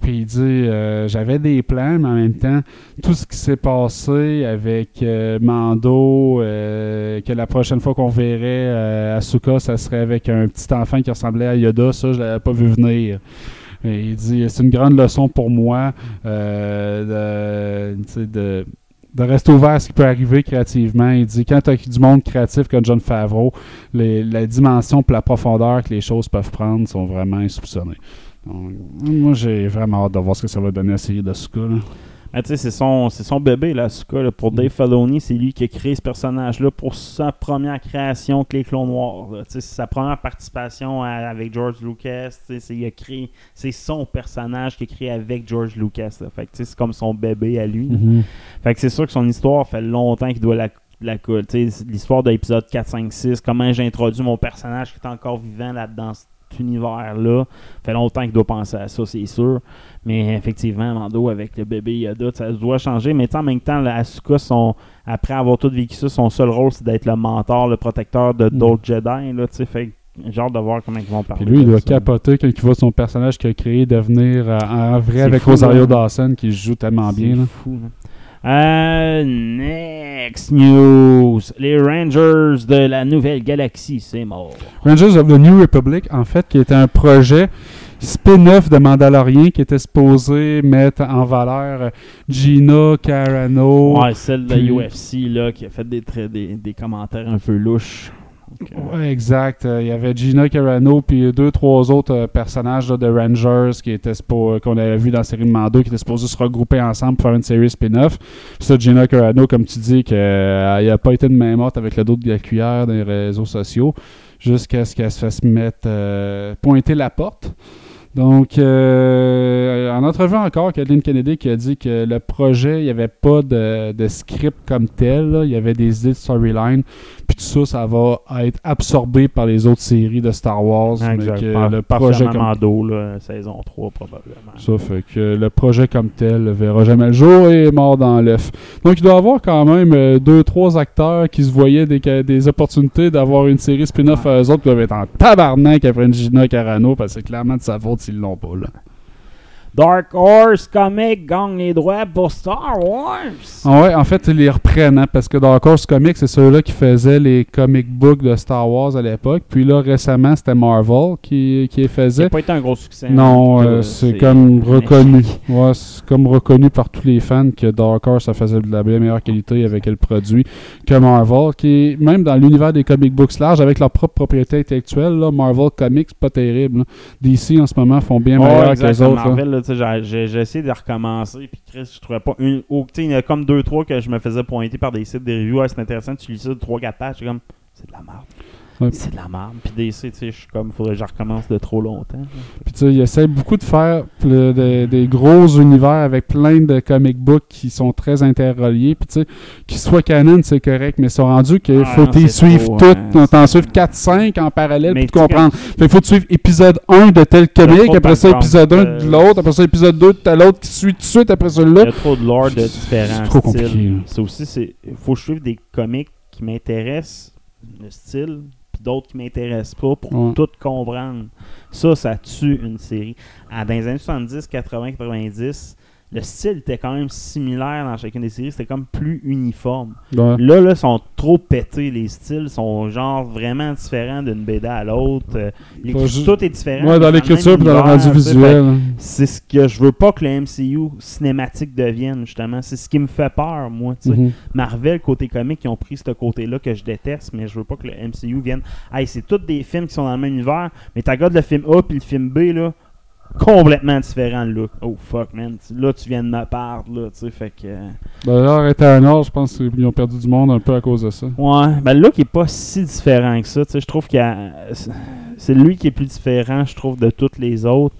S5: Puis il dit, euh, j'avais des plans, mais en même temps, tout ce qui s'est passé avec euh, Mando, euh, que la prochaine fois qu'on verrait Asuka, ça serait avec un petit enfant qui ressemblait à Yoda, ça, je l'avais pas vu venir. Il dit, c'est une grande leçon pour moi de rester ouvert à ce qui peut arriver créativement. Il dit, quand tu as du monde créatif comme John Favreau, les- la dimension et la profondeur que les choses peuvent prendre sont vraiment insoupçonnées. Donc, moi, j'ai vraiment hâte de voir ce que ça va donner à la série d'Asuka.
S4: sais, c'est son, son bébé, là, Asuka. là. Pour Dave Filoni, c'est lui qui a créé ce personnage-là pour sa première création avec les Clones Noirs. C'est sa première participation à- avec George Lucas. C'est, son personnage qu'il a créé avec George Lucas. là. Fait que, c'est comme son bébé à lui. Fait que c'est sûr que son histoire fait longtemps qu'il doit la, la l'histoire de l'épisode 4, 5, 6, comment j'ai introduit mon personnage qui est encore vivant là-dedans cet univers-là. fait longtemps qu'il doit penser à ça, c'est sûr. Mais effectivement, Mando avec le bébé Yoda, ça doit changer. Mais en même temps, Asuka, son, après avoir tout vécu ça, son seul rôle, c'est d'être le mentor, le protecteur de
S5: Mm.
S4: d'autres Jedi. Là, tu sais, fait hâte de voir comment ils vont parler.
S5: Puis lui, il doit
S4: ça.
S5: capoter quand il voit son personnage qu'il a créé devenir euh, en vrai avec
S4: fou,
S5: Rosario
S4: hein.
S5: Dawson qui joue tellement bien. là.
S4: fou, là. Euh, next news. Les Rangers de la Nouvelle Galaxie, c'est mort.
S5: Rangers of the New Republic, en fait, qui était un projet spin-off de Mandalorian qui était supposé mettre en valeur Gina Carano.
S4: Ouais, celle de
S5: puis-
S4: UFC là, qui a fait des, des commentaires un peu louches. Euh,
S5: Ouais, exact. Euh, Il y avait Gina Carano puis deux, trois autres euh, personnages de Rangers qui étaient spo- qu'on avait vu dans la série de Mando qui étaient supposés se regrouper ensemble pour faire une série spin-off. Ça, Gina Carano, comme tu dis, qu'elle n'a pas été de main morte avec le dos de la cuillère dans les réseaux sociaux jusqu'à ce qu'elle se fasse mettre euh, pointer la porte. Donc, euh, en entrevue encore, Kathleen Kennedy qui a dit que le projet, il n'y avait pas de, de script comme tel. là. Il y avait des idées de storyline. Puis tout ça, ça va être absorbé par les autres séries de Star Wars. mais
S4: exact.
S5: que
S4: Par-
S5: le projet comme
S4: Mando, là, saison 3 probablement.
S5: ça fait que le projet comme tel verra jamais le jour et est mort dans l'œuf. Donc il doit y avoir quand même euh, deux, trois acteurs qui se voyaient des, opportunités d'avoir une série spin-off à eux autres qui doivent être en tabarnak après une Gina Carano parce que clairement de sa faute s'ils l'ont pas.
S4: Dark Horse Comics gagne les droits pour Star Wars.
S5: Ah ouais, en fait, ils les reprennent hein, parce que Dark Horse Comics, c'est ceux-là qui faisaient les comic books de Star Wars à l'époque. Puis là, récemment, c'était Marvel qui, qui les
S4: Ça
S5: faisait.
S4: n'a pas été un gros succès.
S5: Non,
S4: hein.
S5: euh,
S4: Euh,
S5: c'est comme reconnu. Ouais, c'est comme reconnu par tous les fans que Dark Horse ça faisait de la meilleure qualité avec le produit que Marvel, qui est même dans l'univers des comic books larges avec leur propre propriété intellectuelle. Là, Marvel Comics, pas terrible. là. DC en ce moment font bien meilleur que les autres.
S4: Marvel, là, j'ai- essayé de recommencer, puis Chris, je trouvais pas une. il y en a comme deux, trois que je me faisais pointer par des sites de reviews. Ouais, c'est intéressant, tu lis ça de 3-4 pages, c'est comme. C'est de la merde.
S5: Ouais.
S4: C'est de la merde. Puis DC, tu sais, je suis comme, faudrait que je recommence de trop longtemps.
S5: Puis tu sais, ils essaient beaucoup de faire le- de- des gros univers avec plein de comic books qui sont très interreliés. Puis tu sais, qu'ils soient canon, c'est correct, mais ils sont rendus qu'il
S4: Ah,
S5: faut
S4: c'est
S5: suivre toutes,
S4: hein,
S5: t'en
S4: c'est-
S5: suivre 4-5 en parallèle
S4: Mais
S5: pour comprendre. Fait, il faut que tu suivre épisode 1 de tel comic, après ça épisode 1
S4: euh,
S5: de l'autre, après ça épisode 2 de tel autre qui suit tout de suite après
S4: Il y
S5: celui-là.
S4: a trop de lore de différents
S5: trop
S4: styles. C'est aussi, c'est. Faut que je suive des comics qui m'intéressent, le style, d'autres qui m'intéressent pas pour
S5: Ouais.
S4: tout comprendre. Ça, ça tue une série. Ah, dans les années 70, 80, 90, le style était quand même similaire dans chacune des séries. C'était comme plus uniforme.
S5: Ouais.
S4: Là, là, ils sont trop pétés. Les styles sont genre vraiment différents d'une BD à l'autre. Euh, Tout est différent.
S5: Ouais, dans l'écriture puis dans le rendu visuel.
S4: c'est ce que je veux pas que le MCU cinématique devienne, justement. C'est ce qui me fait peur, moi.
S5: Mhm.
S4: Marvel, côté comique, ils ont pris ce côté-là que je déteste, mais je veux pas que le MCU vienne. Hey, c'est tous des films qui sont dans le même univers, mais t'as le film A puis le film B, là, complètement différent le look. Oh fuck, man. Là, tu viens de me perdre, là, tu sais, fait que. euh,
S5: D'ailleurs, Eternal, je pense qu'ils ont perdu du monde un peu à cause de ça.
S4: Ouais, ben le look est pas si différent que ça. Tu sais, je trouve qu'il a- c'est lui qui est plus différent, je trouve, de toutes les autres.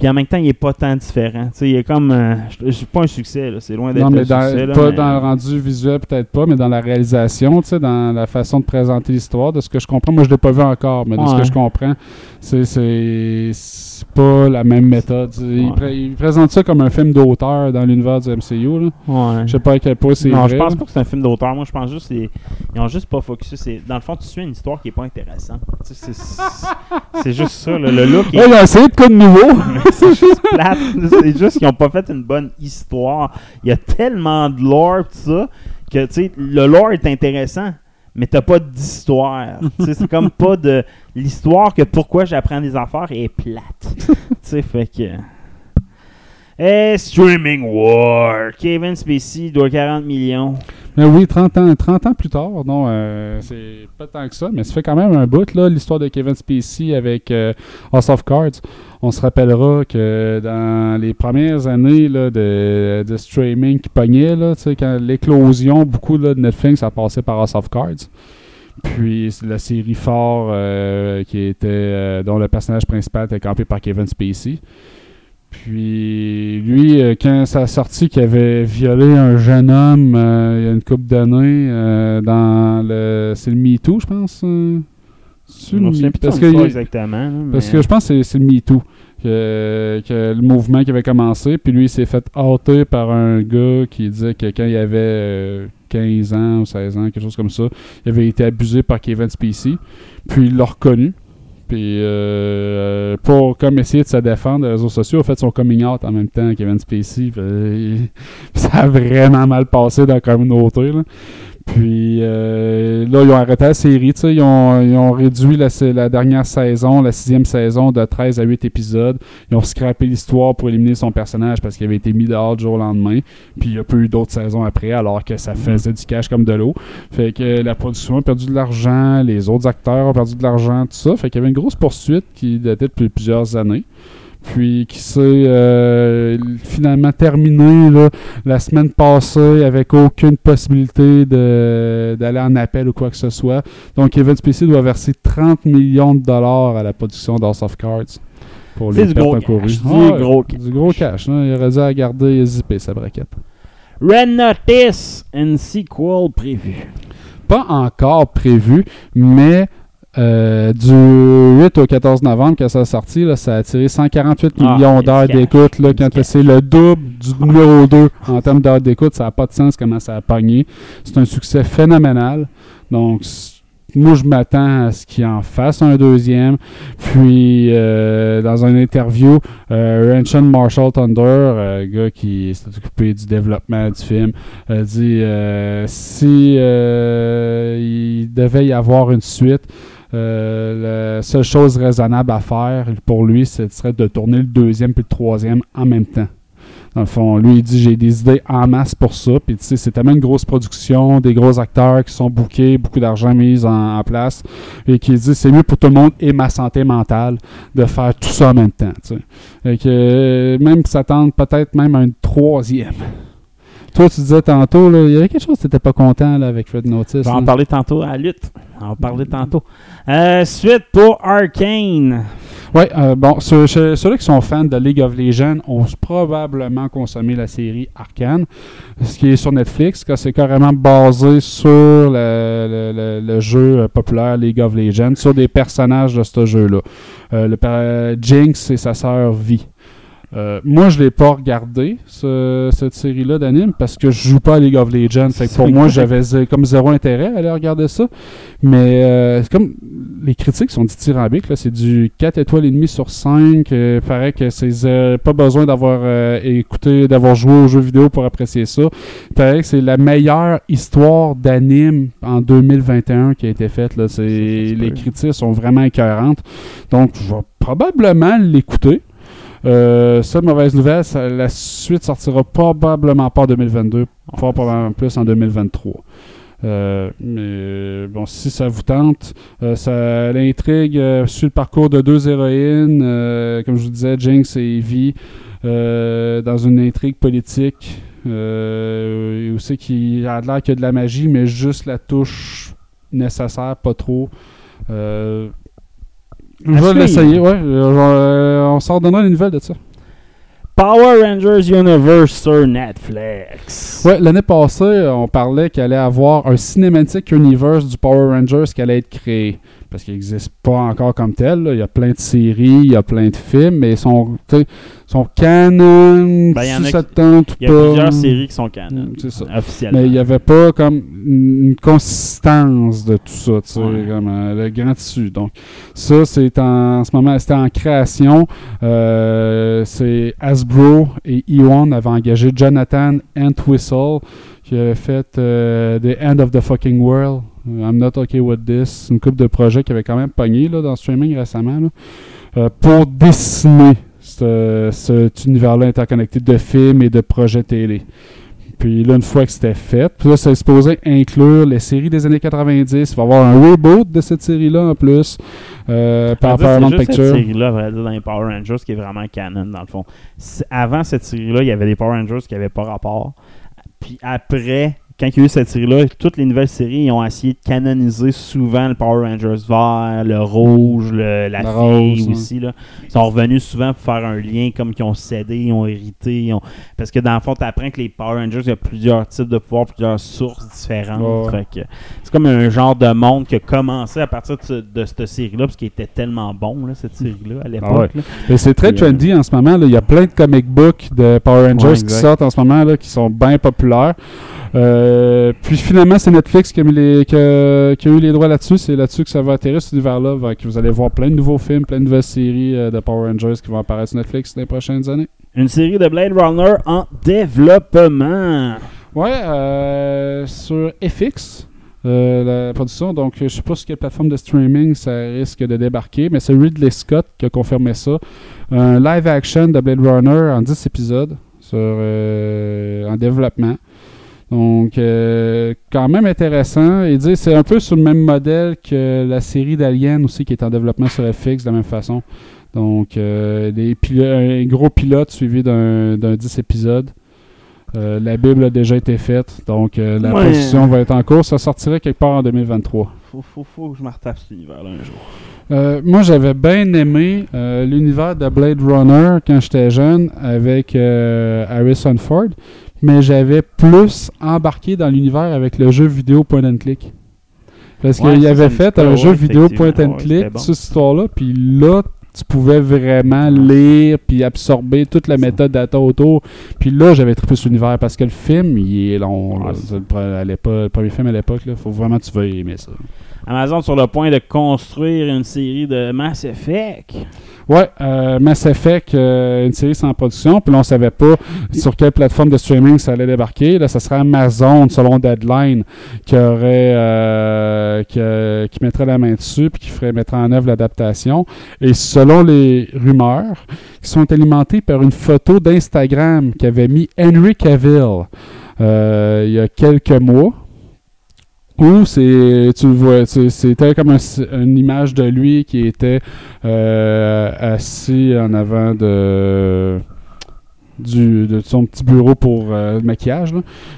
S4: Puis en même temps, il est pas tant différent. Tu sais, il est comme. euh, c'est pas un succès. C'est loin d'être un
S5: mais dans,
S4: succès. là,
S5: pas
S4: mais-
S5: dans le rendu visuel, peut-être pas, mais dans la réalisation, dans la façon de présenter l'histoire, de ce que je comprends. Moi, je l'ai pas vu encore, mais de ce que je comprends, c'est, pas la même méthode. Il,
S4: Ouais.
S5: pré- il présente ça comme un film d'auteur dans l'univers du MCU. Là.
S4: Ouais.
S5: Je sais pas à quel point c'est
S4: non, je pense pas que c'est un film d'auteur. Moi, je pense juste qu'ils ils ont juste pas focusé. Dans le fond, tu suis une histoire qui est pas intéressante. C'est juste ça. là. Le look est
S5: il a essayé de quoi de nouveau.
S4: c'est juste plate. C'est juste qu'ils ont pas fait une bonne histoire. Il y a tellement de lore pis ça que tu sais le lore est intéressant. Mais t'as pas d'histoire. C'est comme pas de l'histoire que pourquoi j'apprends des affaires est plate. tu sais, fait que. Eh, Streaming War. Kevin Spacey doit 40 millions.
S5: Mais oui, 30 ans, 30 ans plus tard, non, euh, c'est pas tant que ça, mais ça fait quand même un bout, là, l'histoire de Kevin Spacey avec euh, House of Cards. On se rappellera que dans les premières années de, streaming qui pognait, là, quand l'éclosion, beaucoup de Netflix a passé par House of Cards. Puis la série Fort euh, qui était euh, dont le personnage principal était campé par Kevin Spacey. Puis lui, euh, quand ça a sorti qu'il avait violé un jeune homme euh, il y a une couple d'années euh, dans le. C'est le MeToo, je pense.
S4: me souviens
S5: parce que, il-
S4: exactement.
S5: parce que je pense que c'est- le MeToo. Que, que le mouvement qui avait commencé, puis lui il s'est fait hâter par un gars qui disait que quand il avait euh, 15 ans ou 16 ans, quelque chose comme ça, il avait été abusé par Kevin Spacey, puis il l'a reconnu. Puis euh, pour comme essayer de se défendre, les réseaux sociaux ont fait son coming out en même temps, Kevin Spacey. puis, euh, ça a vraiment mal passé dans la communauté. Là. Puis euh, là, ils ont arrêté la série. Ils ont, ils ont réduit la dernière saison, la sixième saison, de 13 à 8 épisodes. Ils ont scrappé l'histoire pour éliminer son personnage parce qu'il avait été mis dehors du jour au lendemain. Puis il n'y a pas eu d'autres saisons après, alors que ça faisait du cash comme de l'eau. Fait que la production a perdu de l'argent, les autres acteurs ont perdu de l'argent, tout ça. Fait qu'il y avait une grosse poursuite qui datait depuis plusieurs années. Puis qui s'est euh, finalement terminée là, la semaine passée avec aucune possibilité d'aller en appel ou quoi que ce soit. Donc Kevin Spacey doit verser 30 millions de dollars à la production d'House of Cards pour les
S4: du
S5: pertes
S4: gros cash, du gros cash.
S5: Du gros cash. hein. Il aurait dû la garder zippé sa braquette.
S4: Red Notice, une sequel prévue.
S5: pas encore prévu, mais euh, du 8 au 14 novembre, quand ça a sorti, là, ça a attiré 148
S4: Ah,
S5: millions d'heures d'écoute. Quand c'est le double du numéro 2 en termes d'heures d'écoute, ça n'a pas de sens comment ça a pogné. C'est un succès phénoménal. Donc, moi, je m'attends à ce qu'il en fasse un deuxième. Puis, euh, dans une interview, euh, Marshall Thunder, euh, gars qui s'est occupé du développement du film, a dit euh, si il devait y avoir une suite, la seule chose raisonnable à faire pour lui, ce serait de tourner le deuxième puis le troisième en même temps. Dans le fond, lui, il dit j'ai des idées en masse pour ça. Puis, tu sais, c'est tellement une grosse production, des gros acteurs qui sont bookés, beaucoup d'argent mis en, place. Et qui dit c'est mieux pour tout le monde et ma santé mentale de faire tout ça en même temps. tu sais. Fait que, euh, même s'attendre peut-être même à une troisième. Toi, tu disais tantôt, là, il y avait quelque chose que tu n'étais pas content là, avec Red Notice.
S4: On va en parler tantôt à la lutte. On va en parler tantôt. Euh, suite pour Arcane.
S5: Oui, euh, bon, ceux, ceux- ceux-là qui sont fans de League of Legends ont probablement consommé la série Arcane, ce qui est sur Netflix, car c'est carrément basé sur le, le- le- le jeu populaire League of Legends, sur des personnages de ce jeu-là. Euh, le Jinx et sa sœur Vi. Euh, moi, je l'ai pas regardé, ce- cette série-là d'anime, parce que je joue pas à League of Legends. Fait que pour moi, j'avais comme zéro intérêt à aller regarder ça. Mais euh, comme les critiques sont dithyrambiques. Là. C'est du 4 étoiles et demi sur 5. Euh, paraît que c'est pas besoin d'avoir écouté, d'avoir joué aux jeux vidéo pour apprécier ça. Il paraît que c'est la meilleure histoire d'anime en 2021 qui a été faite. Là. C'est, les critiques sont vraiment écœurantes. Donc, je vais probablement l'écouter. Euh, seule mauvaise nouvelle, ça- la suite sortira probablement pas en 2022, fort probablement plus en 2023. Euh, mais bon, si ça vous tente, euh, ça l'intrigue euh, suit le parcours de deux héroïnes, euh, comme je vous disais, Jinx et Evie, euh, dans une intrigue politique. Euh, aussi qui a l'air qu'il y a de la magie, mais juste la touche nécessaire, pas trop. Euh, je vais l'essayer, ouais. Euh, euh, on s'en redonnera des nouvelles de ça.
S4: Power Rangers Universe sur Netflix.
S5: Ouais, l'année passée, on parlait qu'il allait avoir un Cinematic Universe du Power Rangers qui allait être créé. Parce qu'il n'existe pas encore comme tel. là. Il y a plein de séries, il y a plein de films, mais ils sont, canon,
S4: Ben, il y en a
S5: ça tente
S4: Il y a
S5: pas.
S4: plusieurs séries qui sont canon.
S5: Mm, c'est ça.
S4: Officiellement.
S5: Mais il n'y avait pas comme une consistance de tout ça, tu sais,
S4: Ouais.
S5: comme euh, le grand tissu. Donc, ça, c'est en, en ce moment, c'était en création. Euh, c'est Hasbro et Ewan avaient engagé Jonathan Entwistle, qui avait fait euh, The End of the Fucking World. I'm not okay with this. Une couple de projets qui avait quand même pogné là, dans le streaming récemment, là, euh, pour dessiner ce- cet univers-là interconnecté de films et de projets télé. Puis là, une fois que c'était fait, puis là, c'est supposé inclure les séries des années 90. Il va y avoir un reboot de cette série-là en plus euh, par
S4: c'est juste
S5: Pictures.
S4: cette série-là, à dans les Power Rangers, qui est vraiment canon, dans le fond. Avant cette série-là, il y avait des Power Rangers qui n'avaient pas rapport. Puis après, quand il y a eu cette série-là, toutes les nouvelles séries ils ont essayé de canoniser souvent le Power Rangers vert, le rouge, le- la, fille
S5: rose,
S4: aussi. Là. Ils sont revenus souvent pour faire un lien comme qu'ils ont cédé, ils ont hérité. ils ont- Parce que dans le fond, tu apprends que les Power Rangers, il y a plusieurs types de pouvoirs, plusieurs sources différentes.
S5: Ouais.
S4: C'est comme un genre de monde qui a commencé à partir de, ce- de cette série-là, parce qu'il était tellement bon, là, cette série-là, à l'époque.
S5: Ah ouais.
S4: là.
S5: Et c'est très
S4: euh,
S5: trendy en ce moment. là. Il y a plein de comic books de Power Rangers
S4: Ouais,
S5: qui sortent en ce moment là, qui sont bien populaires. Euh, puis finalement, c'est Netflix qui a, mis les- qui a- qui a eu les droits là-dessus. C'est là-dessus que ça va atterrir, cet univers-là. Que vous allez voir plein de nouveaux films, plein de nouvelles séries euh, de Power Rangers qui vont apparaître sur Netflix dans les prochaines années.
S4: Une série de Blade Runner en développement.
S5: Ouais, euh, sur FX, euh, la production. Donc, je sais pas sur quelle plateforme de streaming ça risque de débarquer, mais c'est Ridley Scott qui a confirmé ça. Un live action de Blade Runner en 10 épisodes sur, euh, en développement. Donc, euh, quand même intéressant. Il dit c'est un peu sur le même modèle que la série d'Alien aussi qui est en développement sur FX de la même façon. Donc, euh, des un gros pilote suivi d'un d'un 10 épisodes. Euh, la Bible a déjà été faite, donc euh, la
S4: Ouais.
S5: production va être en cours. Ça sortirait quelque part en 2023.
S4: Faut, faut, faut que je me retape cet univers-là un jour.
S5: Moi, j'avais bien aimé l'univers de Blade Runner quand j'étais jeune avec Harrison Ford, mais j'avais plus embarqué dans l'univers avec le jeu vidéo point and click. Parce
S4: Ouais,
S5: qu'il avait fait un
S4: ouais,
S5: jeu vidéo point and
S4: Ouais,
S5: click
S4: bon.
S5: sur cette histoire-là, puis là, tu pouvais vraiment lire puis absorber toute la méthode data autour. Puis là, j'avais trippé sur l'univers parce que le film, il est long.
S4: Ouais,
S5: le premier film à l'époque, il faut vraiment que tu veuilles aimer ça.
S4: Amazon sur le point de construire une série de Mass Effect.
S5: Ouais, euh, Mass Effect, euh, une série sans production. Puis là, on savait pas sur quelle plateforme de streaming ça allait débarquer. Là, ça serait Amazon, selon Deadline, qui aurait, euh, qui, euh, qui mettrait la main dessus puis qui ferait mettre en œuvre l'adaptation. Et selon les rumeurs, qui sont alimentées par une photo d'Instagram qu'avait mis Henry Cavill euh, il y a quelques mois. C'était comme un- une image de lui qui était euh, assis en avant de, du, de son petit bureau pour euh, maquillage.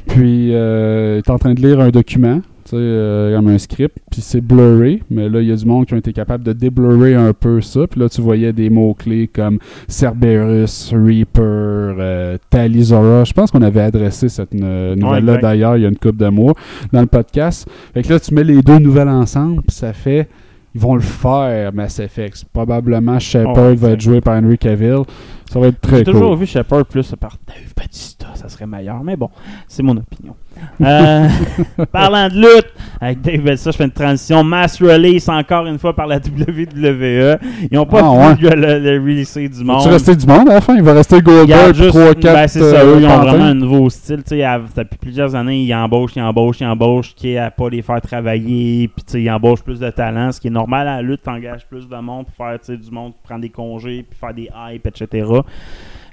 S5: Puis euh, est en train de lire un document, euh, comme un script, puis c'est blurré, mais là il y a du monde qui ont été capables de déblurrer un peu ça. Puis là tu voyais des mots-clés comme Cerberus, Reaper, euh, Talizora. Je pense qu'on avait adressé cette euh, nouvelle-là d'ailleurs il y a une couple de mois dans le podcast. Fait que là tu mets les deux nouvelles ensemble, puis ça fait ils vont le faire, Mass Effect. Probablement Shepard
S4: Oh,
S5: va être joué par Henry Cavill. Ça va être très
S4: J'ai toujours
S5: cool.
S4: vu Shepard plus par Dave Batista, ça serait meilleur, mais bon, c'est mon opinion. Euh, parlant de lutte, avec Dave Batista, je fais une transition. Mass release encore une fois par la WWE. Ils n'ont pas
S5: Ah,
S4: le, le releaser du monde.
S5: Tu resté du monde à la fin? Il va rester Goldberg,
S4: juste-
S5: 3, 4.
S4: ben, c'est ça, eux, ils ont vraiment un nouveau style. Tu sais, depuis plusieurs années, ils embauchent, ils embauchent, ils embauchent, qui est à pas les faire travailler, puis tu sais, ils embauchent plus de talent, ce qui est normal à la lutte, t'engages plus de monde pour faire tu sais, du monde, pour prendre des congés, puis faire des hype, etc.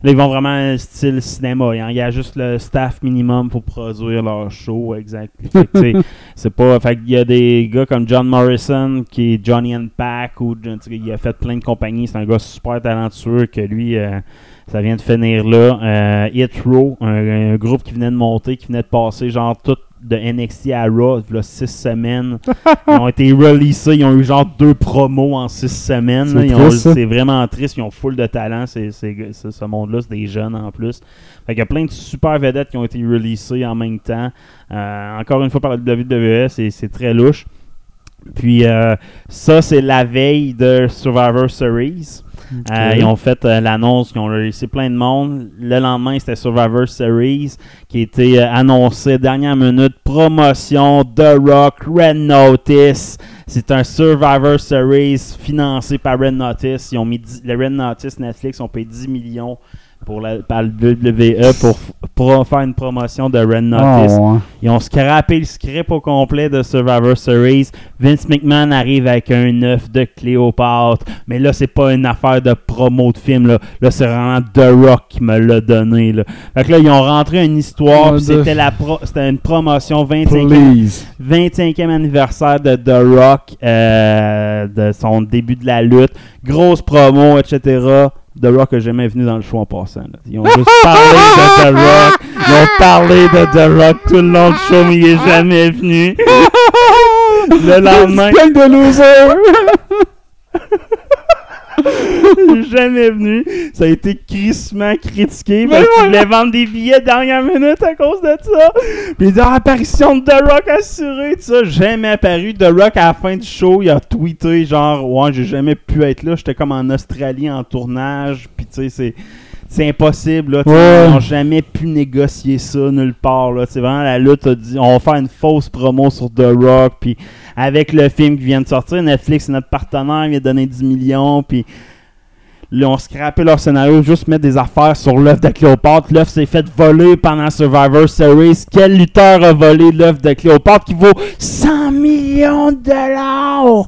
S4: Là, ils vont vraiment un style cinéma. Ils engagent juste le staff minimum pour produire leur show, exact. C'est pas. Fait qu'il y a des gars comme John Morrison, qui est Johnny and Pack, ou il a fait plein de compagnies. C'est un gars super talentueux que lui. euh, ça vient de finir là. Euh, Hit Row, un, un groupe qui venait de monter, qui venait de passer genre tout de NXT à Raw, a six semaines. Ils ont été releasés, ils ont eu genre deux promos en six semaines.
S5: C'est
S4: là. Vraiment triste, ils ont full de talent, c'est, ce monde-là, c'est des jeunes en plus. Fait qu'il y a plein de super vedettes qui ont été releasées en même temps. Euh, encore une fois par la WWE, c'est, c'est très louche. Puis euh, ça, c'est la veille de Survivor Series. Euh, ils ont fait euh, l'annonce, ils ont laissé plein de monde. Le lendemain, c'était Survivor Series qui était euh, annoncé dernière minute. Promotion The Rock, Red Notice. C'est un Survivor Series financé par Red Notice. Ils ont mis 10 le Red Notice Netflix ont payé 10 millions pour la, par le WWE pour, pour faire une promotion de Red Notice.
S5: Ah, ouais.
S4: Ils ont scrappé le script au complet de Survivor Series. Vince McMahon arrive avec un œuf de Cléopâtre. Mais là, c'est pas une affaire de promo de film. Là, là c'est vraiment The Rock qui me l'a donné. Là. Fait que là, ils ont rentré une histoire.
S5: De-
S4: C'était la pro- c'était une promotion 25e,
S5: Please.
S4: 25e anniversaire de The Rock, euh, de son début de la lutte. Grosse promo, etc. The Rock n'a jamais venu dans le show en passant. là. Ils ont juste parlé de The Rock. Ils ont parlé de The Rock tout le long du show, mais il est jamais venu. le lendemain,
S5: de losers!
S4: jamais venu. Ça a été crissement critiqué parce qu'il voulait vendre des billets dernière minute à cause de ça. Puis il dit ah, apparition de The Rock assurée, tout ça. Jamais apparu. The Rock à la fin du show, il a tweeté genre ouais j'ai jamais pu être là. J'étais comme en Australie en tournage. Puis tu sais c'est c'est impossible là.
S5: Ouais.
S4: Ils n'ont jamais pu négocier ça nulle part là. C'est vraiment la lutte a dit on va faire une fausse promo sur The Rock. Puis avec le film qui vient de sortir, Netflix c'est notre partenaire, il a donné 10 millions. Puis Là, on scrappé leur scénario, juste mettre des affaires sur l'œuf de Cléopâtre. L'œuf s'est fait voler pendant Survivor Series. Quel lutteur a volé l'œuf de Cléopâtre qui vaut 100 millions de dollars?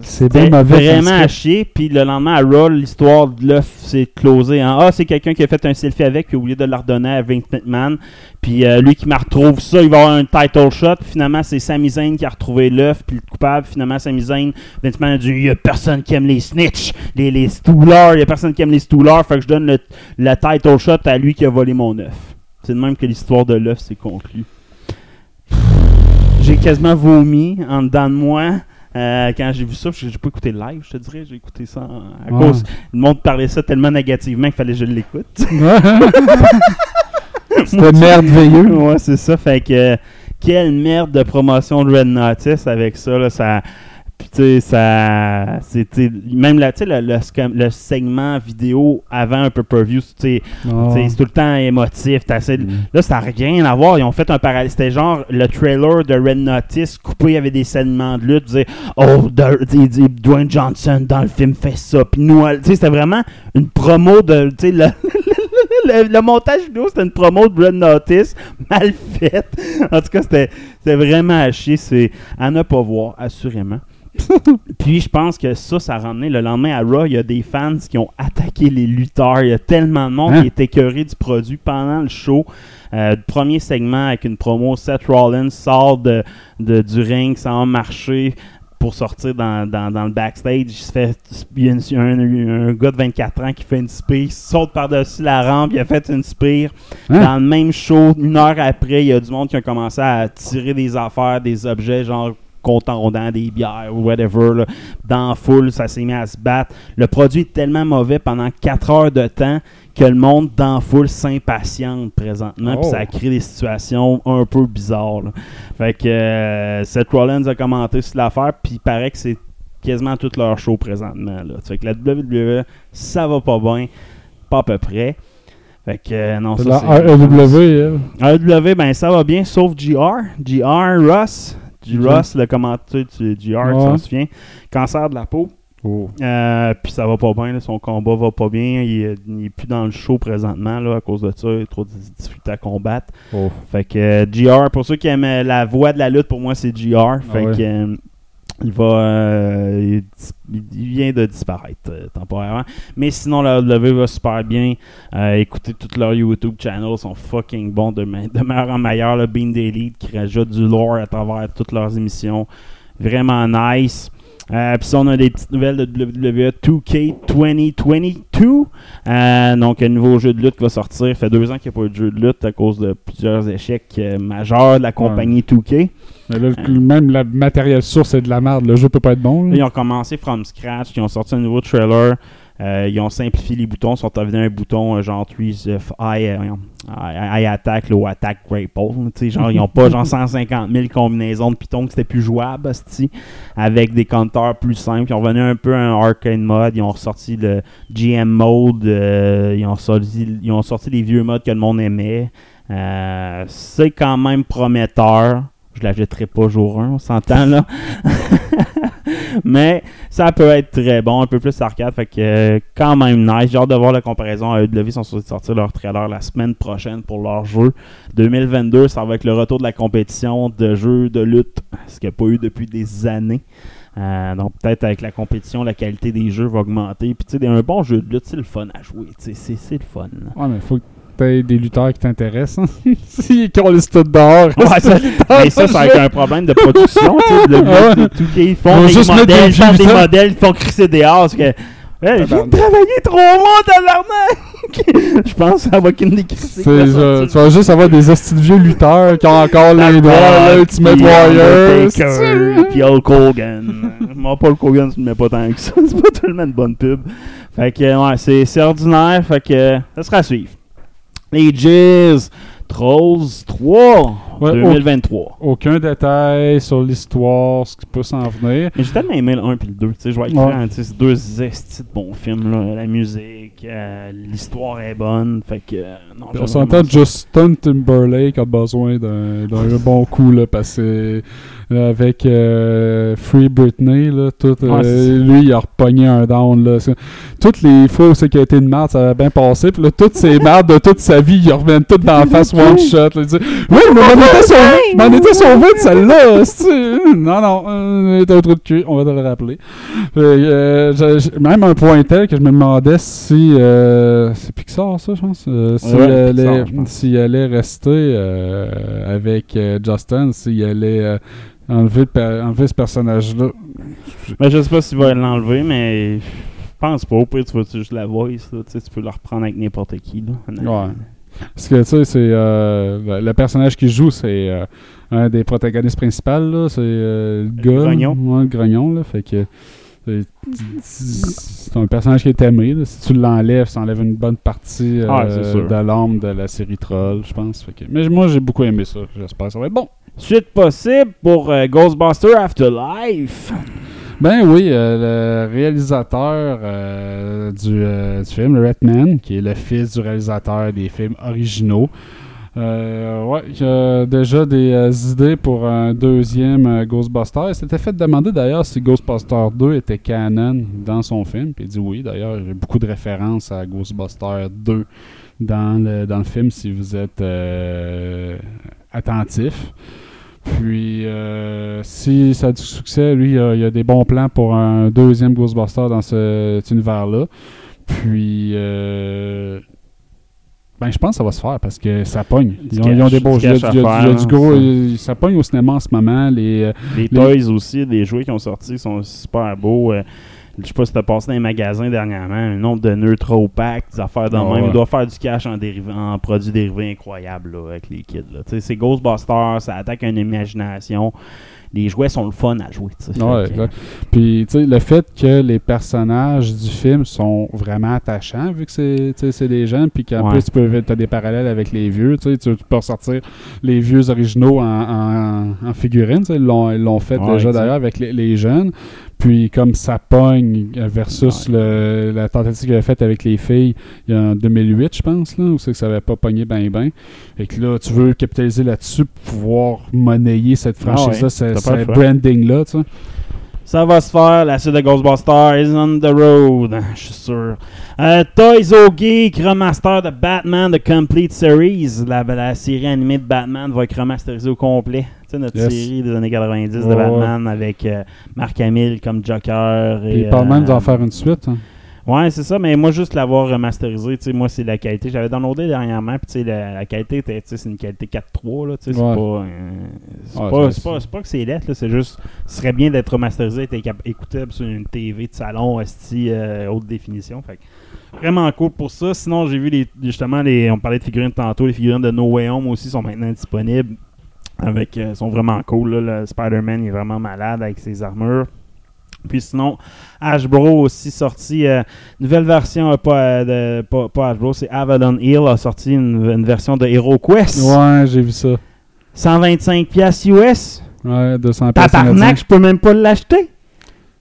S5: C'est bien mauvais
S4: vraiment à chier. Puis le lendemain, à Raw, l'histoire de l'œuf s'est closée en Ah, c'est quelqu'un qui a fait un selfie avec, puis au lieu de le redonner à Vince McMahon, puis euh, lui qui m'a retrouve ça, il va avoir un title shot. Puis finalement, c'est Sami Zayn qui a retrouvé l'œuf, puis le coupable. Finalement, Sami Zayn, Vince McMahon a dit il y a personne qui aime les snitch, les, les stoolers, il y a personne qui aime les stoolers, fait que je donne le, le title shot à lui qui a volé mon œuf. C'est de même que l'histoire de l'œuf s'est conclue. J'ai quasiment vomi en dedans de moi. Euh, quand j'ai vu ça, j'ai pas écouté le live, je te dirais, j'ai écouté ça à
S5: Ouais.
S4: cause. Le monde parlait ça tellement négativement qu'il fallait que je l'écoute.
S5: C'était merveilleux.
S4: ouais, c'est ça. Fait que euh, quelle merde de promotion de Red Notice avec ça. Là, ça puis, tu sais, ça. C'était. Même là, tu sais, le, le, segment vidéo avant un pay-per-view, tu sais,
S5: Ah.
S4: tu c'est tout le temps émotif.
S5: Mm.
S4: Là, ça n'a rien à voir. Ils ont fait un parallèle. C'était genre le trailer de Red Notice coupé avec des segments de lutte. Oh, de- il dit, Dwayne Johnson dans le film fait ça. Puis nous, tu sais, c'était vraiment une promo de. Tu sais, le, le, le montage vidéo, c'était une promo de Red Notice mal faite. En tout cas, c'était c'était vraiment à chier. C'est à ne pas voir, assurément. Puis je pense que ça, ça a ramené le lendemain à Raw, il y a des fans qui ont attaqué les lutteurs. Il y a tellement de monde
S5: Hein?
S4: qui est écœuré du produit pendant le show. Euh, le premier segment avec une promo, Seth Rollins sort de, de- du ring sans marcher pour sortir dans, dans, dans le backstage. Il, se fait, il y a une- a un, un gars de 24 ans qui fait une spire, il saute par-dessus la rampe, il a fait une spire.
S5: Hein?
S4: Dans le même show, une heure après, il y a du monde qui a commencé à tirer des affaires, des objets, genre contondants, des bières ou whatever, là, dans la foule, ça s'est mis à se battre. Le produit est tellement mauvais pendant 4 heures de temps que le monde dans la foule s'impatiente présentement, puis
S5: Oh.
S4: ça crée des situations un peu bizarres. là. Fait que euh, Seth Rollins a commenté sur l'affaire, puis il paraît que c'est quasiment tout leur show présentement. Là. Fait que la WWE, ça va pas bien. pas à peu près. Fait que, euh, non, ça,
S5: la AEW, elle.
S4: AEW, ben ça va bien, sauf GR. GR, Russ. G-
S5: Ok.
S4: Russ, le commentateur du GR, t'en souviens. Cancer de la peau.
S5: Oh.
S4: Euh, puis ça va pas bien, là, son combat va pas bien. Il, est- il est plus dans le show présentement là, à cause de ça. Il a trop de difficultés à combattre.
S5: Oh.
S4: Fait que euh, GR, pour ceux qui aiment la voix de la lutte, pour moi c'est GR. Fait
S5: Ah ouais.
S4: que euh, il va. euh, il, vient de disparaître euh, temporairement. Mais sinon, la W va super bien. Euh, écoutez tous leurs YouTube channels, sont fucking bons de, me- de meilleur en meilleur. Le Bean Daily qui rajoute du lore à travers toutes leurs émissions. Vraiment nice. Euh, Puis ça, on a des petites nouvelles de E WWE 2K 2022. Euh, donc, un nouveau jeu de lutte qui va sortir. Ça fait deux ans qu'il n'y a pas eu de jeu de lutte à cause de plusieurs échecs euh, majeurs de la compagnie 2K.
S5: Mais là, le- même le matériel source, c'est de la merde. Le jeu peut pas être bon.
S4: Là. ils ont commencé from scratch. Ils ont sorti un nouveau trailer. Euh, ils ont simplifié les boutons. Ils sont devenus un bouton euh, genre 3 euh, eye- eye attack ou attack grapple. genre, ils n'ont pas genre 150 000 combinaisons de Python que c'était plus jouable avec des compteurs plus simples. Ils ont revenu un peu un arcade mode. Ils ont ressorti le GM mode. ils, ont sorti, ils ont sorti les vieux modes que le monde aimait. C'est quand même prometteur. Je l'achèterai pas jour 1, on s'entend là. Mais ça peut être très bon, un peu plus arcade. Fait que euh, quand même nice. J'ai hâte de voir la comparaison. AEW sont supposés sortir leur trailer la semaine prochaine pour leur jeu. 2022, ça va être le retour de la compétition de jeux de lutte, ce qu'il n'y a pas eu depuis des années. Euh, donc peut-être avec la compétition, la qualité des jeux va augmenter. Puis tu sais, un bon jeu de lutte, c'est le fun à jouer. C'est le fun.
S5: Ouais, mais faut t'aies des lutteurs qui t'intéressent. hein. S'ils collent tout dehors.
S4: Ouais, ça- mais ça, c'est avec un problème de production. le tout ils
S5: Ils
S4: font des
S5: juste mettre des
S4: modèles, ils font des modèles, ils font crisser des dehors. parce que, j'ai travaillé trois mois, tabarnak! Je pense que ça va qu'une des
S5: tu vas juste avoir des hosties de vieux lutteurs qui ont encore les doigts, là, Ultimate
S4: Puis
S5: Warrior.
S4: Puis Hulk Hogan. Moi, pas Hulk Hogan, tu ne mets pas tant que ça. C'est pas tellement une bonne pub. Fait que, ouais, c'est c'est ordinaire. Fait que, ça sera à suivre. Les Jizz, Trolls 3,
S5: Ouais,
S4: 2023.
S5: Aucun détail sur l'histoire, ce qui peut s'en venir.
S4: Mais j'ai tellement aimé le 1 et le 2. Tu sais, je être
S5: Ouais.
S4: c'est deux estis de bons films. Là. La musique, euh, l'histoire est bonne. Fait que, euh, non,
S5: on s'entend. Justin Timberlake a besoin d'un bon coup là, parce que avec euh, Free Britney là, tout, euh,
S4: Ouais,
S5: lui il a repogné un down là. Toutes les fois où c'est qu'il a été une merde, ça a bien passé. Puis là, toutes ces merdes de toute sa vie, ils reviennent toutes dans la face one shot. Là, Il dit, oui, mais m'en était sauvé, de celle-là. Non, non, euh, t'as un trou de cul, on va te le rappeler. Euh, même un point tel que je me demandais si euh, c'est Pixar ça, je pense. s'il
S4: Ouais,
S5: allait,
S4: Pixar, je pense.
S5: s'il allait rester avec Justin, s'il allait enlever, ce personnage-là.
S4: Mais je sais pas s'il va l'enlever, mais je pense pas. Au pire, tu vas juste la voice. Là, tu peux la reprendre avec n'importe qui. Là.
S5: Ouais. Parce que tu sais, c'est euh, le- personnage qu'il joue, c'est euh, un des protagonistes principaux, là. C'est euh, le
S4: Le
S5: gars.
S4: grognon.
S5: Ouais, grognon, là. Fait que. c'est- un personnage qui est aimé. là. Si tu l'enlèves, ça enlève une bonne partie euh,
S4: sûr.
S5: de l'âme de la série Troll, je pense. Que- mais moi, j'ai beaucoup aimé ça. J'espère que ça va être bon.
S4: Suite possible pour euh, Ghostbuster Afterlife.
S5: Ben oui, euh, le réalisateur euh, du, euh, du film, le Redman, qui est le fils du réalisateur des films originaux. Ouais, il a déjà des idées pour un deuxième Ghostbuster. Il s'était fait demander d'ailleurs si Ghostbuster 2 était canon dans son film. Il dit oui. D'ailleurs, a beaucoup de références à Ghostbuster 2 dans le, dans le film si vous êtes attentif. Puis, euh, si ça a du succès, lui, il a, il a des bons plans pour un deuxième Ghostbuster dans ce- cet univers-là. Puis, euh, ben, je pense que ça va se faire parce que ça pogne. Ils ont, ils ont
S4: cash,
S5: des beaux jeux. Il y a- du gros.
S4: ça.
S5: pogne au cinéma en ce moment. Les, euh,
S4: Les toys aussi, des jouets qui ont sorti sont super beaux. Je sais pas si t'as passé dans les magasins dernièrement, un nombre de neutral packs, des affaires de
S5: Ah
S4: même.
S5: ouais.
S4: Il doit faire du cash en, produits dérivés incroyables là, avec les kids. C'est Ghostbusters, ça attaque une imagination. Les jouets sont le fun à jouer.
S5: Ouais, exact. Puis, le fait que les personnages du film sont vraiment attachants, vu que c'est des jeunes, puis qu'en
S4: Ouais.
S5: plus, tu peux as des parallèles avec les vieux, tu tu peux ressortir les vieux originaux en, en, sais, ils l'ont ils l'ont fait déjà d'ailleurs avec les, les jeunes. Puis comme ça pogne versus le- la tentative qu'il avait faite avec les filles il y a en 2008, je pense, là, où c'est que ça avait pas pogné ben ben. Et que là, tu veux capitaliser là-dessus pour pouvoir monnayer cette
S4: Ah ouais,
S5: franchise-là, ce, branding-là, tu sais.
S4: Ça va se faire. La suite de Ghostbusters is on the road. Je suis sûr. Euh, Toys O Geek, remaster de Batman The Complete Series. La, la série animée de Batman va être remasterisée au complet. Sais, notre
S5: Yes.
S4: série des années 90 de Batman avec euh, Mark Hamill comme Joker. Et,
S5: Puis il parle même d'en faire une suite. hein.
S4: Ouais, c'est ça, mais moi, juste l'avoir remasterisé, tu sais, moi, c'est la qualité. J'avais downloadé dernièrement, puis tu sais, la, la qualité tu sais, c'est une qualité 4.3, là, tu sais, c'est
S5: Ouais.
S4: pas, euh, c'est
S5: Ouais,
S4: pas,
S5: c'est-
S4: pas, c'est pas que c'est lettre, là, c'est juste, ce serait bien d'être remasterisé, d'être écoutable sur une TV de salon, esti, euh, haute définition, fait vraiment cool pour ça. Sinon, j'ai vu les, justement, les, on parlait de figurines tantôt, les figurines de No Way Home aussi sont maintenant disponibles, avec, euh, sont vraiment cool, là, le Spider-Man est vraiment malade avec ses armures. Puis sinon, Hasbro aussi sorti euh, nouvelle version, euh, pas, euh, de, pas, pas Hasbro, c'est Avalon Hill a sorti une, une version de Hero Quest.
S5: Ouais, j'ai vu ça.
S4: 125 pièces US.
S5: Ouais, 200 pièces
S4: Tabarnak, je peux même pas l'acheter.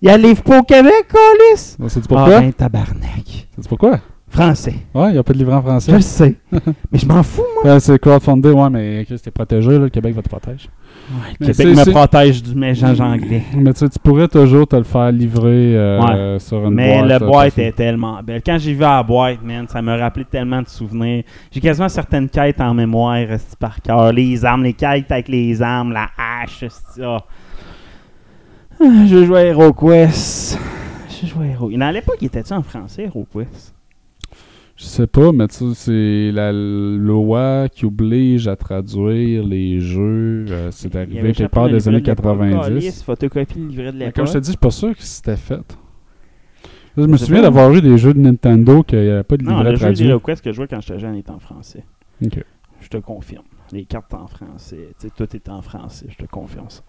S4: Il y a livre pas au Québec.
S5: Ouais, C'est
S4: Ah
S5: pourquoi?
S4: ben, tabarnak.
S5: C'est pourquoi?
S4: Français.
S5: Ouais, il n'y a pas de livre en
S4: Je
S5: français.
S4: le sais. Mais je m'en fous, moi.
S5: Ouais, c'est crowdfundé, ouais, mais Chris, t'es protégé, là, le Québec va te protéger.
S4: Ouais,
S5: Mais
S4: Québec me protège du méchant anglais.
S5: Mais tu sais, tu pourrais toujours te le faire livrer euh, sur une
S4: Mais
S5: boîte.
S4: la
S5: là,
S4: boîte est tellement belle. Quand j'ai vu la boîte, man, ça me rappelait tellement de souvenirs. J'ai quasiment certaines quêtes en mémoire par cœur. Les armes, les quêtes avec les armes, la hache. Ah, Je jouais à HeroQuest. Je jouais à Hero. À l'époque, était-tu en français, HeroQuest?
S5: Je sais pas, mais tu sais, c'est la loi qui oblige à traduire les jeux. euh, c'est arrivé quelque part
S4: le
S5: des
S4: livret
S5: années
S4: de l'époque,
S5: 90.
S4: Calice, photocopie le livret de l'époque.
S5: comme je te dis, je suis pas sûr que c'était fait. Je me souviens d'avoir eu des jeux de Nintendo qu'il n'y avait pas de
S4: Non,
S5: livret
S4: le jeu
S5: traduit.
S4: d'HeroQuest que je jouais quand j'étais jeune est en français. Je te confirme. Les cartes en français. Tout est en français. Je te confirme ça.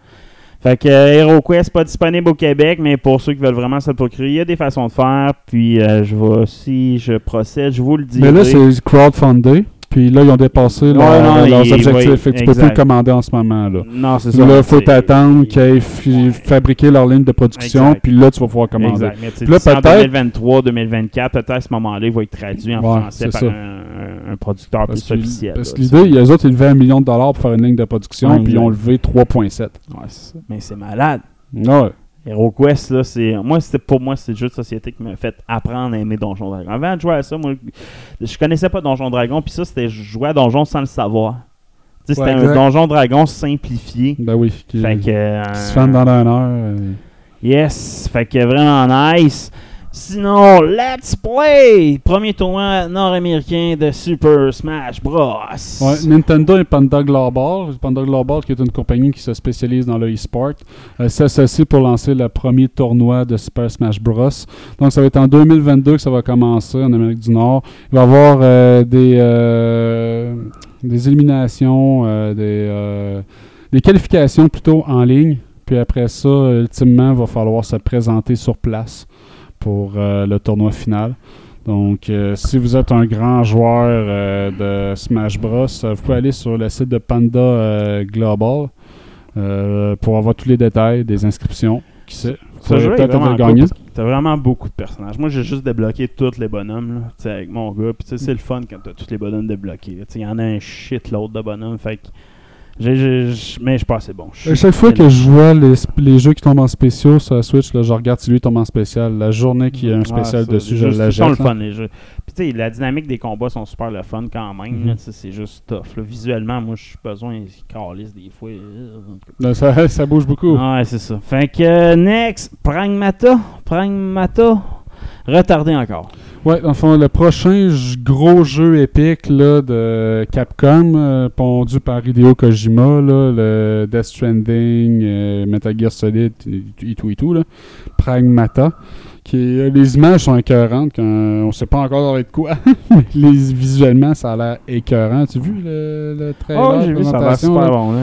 S4: Fait que euh, HeroQuest pas disponible au Québec, mais pour ceux qui veulent vraiment se le procurer, il y a des façons de faire. Puis euh, je vais, si je procède, je vous le dis.
S5: Mais là, c'est crowdfundé. Puis là, ils ont dépassé
S4: Ouais,
S5: leur-
S4: non,
S5: leurs
S4: il-
S5: objectifs.
S4: oui,
S5: fait que tu peux plus le commander en ce moment. Là,
S4: Non, c'est ça.
S5: là il faut t'attendre qu'ils aient
S4: Ouais.
S5: fabriqué leur ligne de production.
S4: Exact.
S5: Puis là, tu vas pouvoir commander.
S4: Exact. Mais tu
S5: là,
S4: d'ici en
S5: peut-être-
S4: 2023, 2024, peut-être à ce moment-là, il va être traduit en
S5: Ouais,
S4: français par un, un- producteur
S5: Parce
S4: plus officiel.
S5: parce que l'idée, les autres, ils levaient un million de dollars pour faire une ligne de production. Puis ils ont levé 3,7.
S4: Ouais, c'est ça. Mais c'est malade.
S5: Ouais.
S4: HeroQuest, là, c'est. Moi, c'était pour moi, c'est le jeu de société qui m'a fait apprendre à aimer Donjon Dragon. Avant de jouer à ça, moi, je connaissais pas Donjon Dragon, puis ça, c'était je jouais à Donjon sans le savoir. Tu sais,
S5: Ouais,
S4: c'était un. Donjon Dragon simplifié.
S5: Ben oui. Qui,
S4: Fait que. euh,
S5: qui se dans heure. euh,
S4: Yes, fait que vraiment nice. Sinon, Let's Play! Premier tournoi nord-américain de Super Smash Bros.
S5: Nintendo et Panda Global. Panda Global, qui est une compagnie qui se spécialise dans le e-sport, euh, pour lancer le premier tournoi de Super Smash Bros. Donc, ça va être en 2022 que ça va commencer en Amérique du Nord. Il va y avoir euh, des, euh, des éliminations, euh, des qualifications plutôt en ligne. Puis après ça, ultimement, il va falloir se présenter sur place pour euh, le tournoi final. Donc, euh, si vous êtes un grand joueur euh, de Smash Bros, euh, vous pouvez aller sur le site de Panda Global pour avoir tous les détails des inscriptions. Qui sait,
S4: est
S5: peut-être
S4: que T'as vraiment beaucoup de personnages. Moi, j'ai juste débloqué tous les bonhommes là, avec mon gars. Puis c'est le fun quand t'as tous les bonhommes débloqués. Il y en a un shitload de bonhommes. Fait que j'ai- j'ai- j'- mais je suis pas assez bon.
S5: À chaque fois que je vois les, les jeux qui tombent en spéciaux sur la Switch, là, je regarde si lui tombe en spécial. La journée qu'il y a un
S4: Ouais,
S5: spécial dessus, je
S4: jeux, Ils sont le fun, les jeux. Puis tu sais, la dynamique des combats sont super le fun quand même.
S5: Mhm.
S4: là, sais, c'est juste tough. là. Visuellement, moi, je suis besoin de calice des fois.
S5: Là, ça, ça bouge beaucoup.
S4: Ouais, c'est ça. Fait que, next, Pragmata. Pragmata. Retardé encore.
S5: Ouais, dans le le prochain gros jeu épique là, de Capcom, euh, pondu par Hideo Kojima, là, le Death Stranding, euh, Metal Gear Solid et, et tout et tout, là, Pragmata. Qui euh, les images sont écœurantes, quand, on sait pas encore ça être quoi, mais les, visuellement ça a l'air écœurant. Tu as vu le, le trailer
S4: Oh,
S5: de
S4: j'ai vu, ça a super
S5: là?
S4: bon. Là.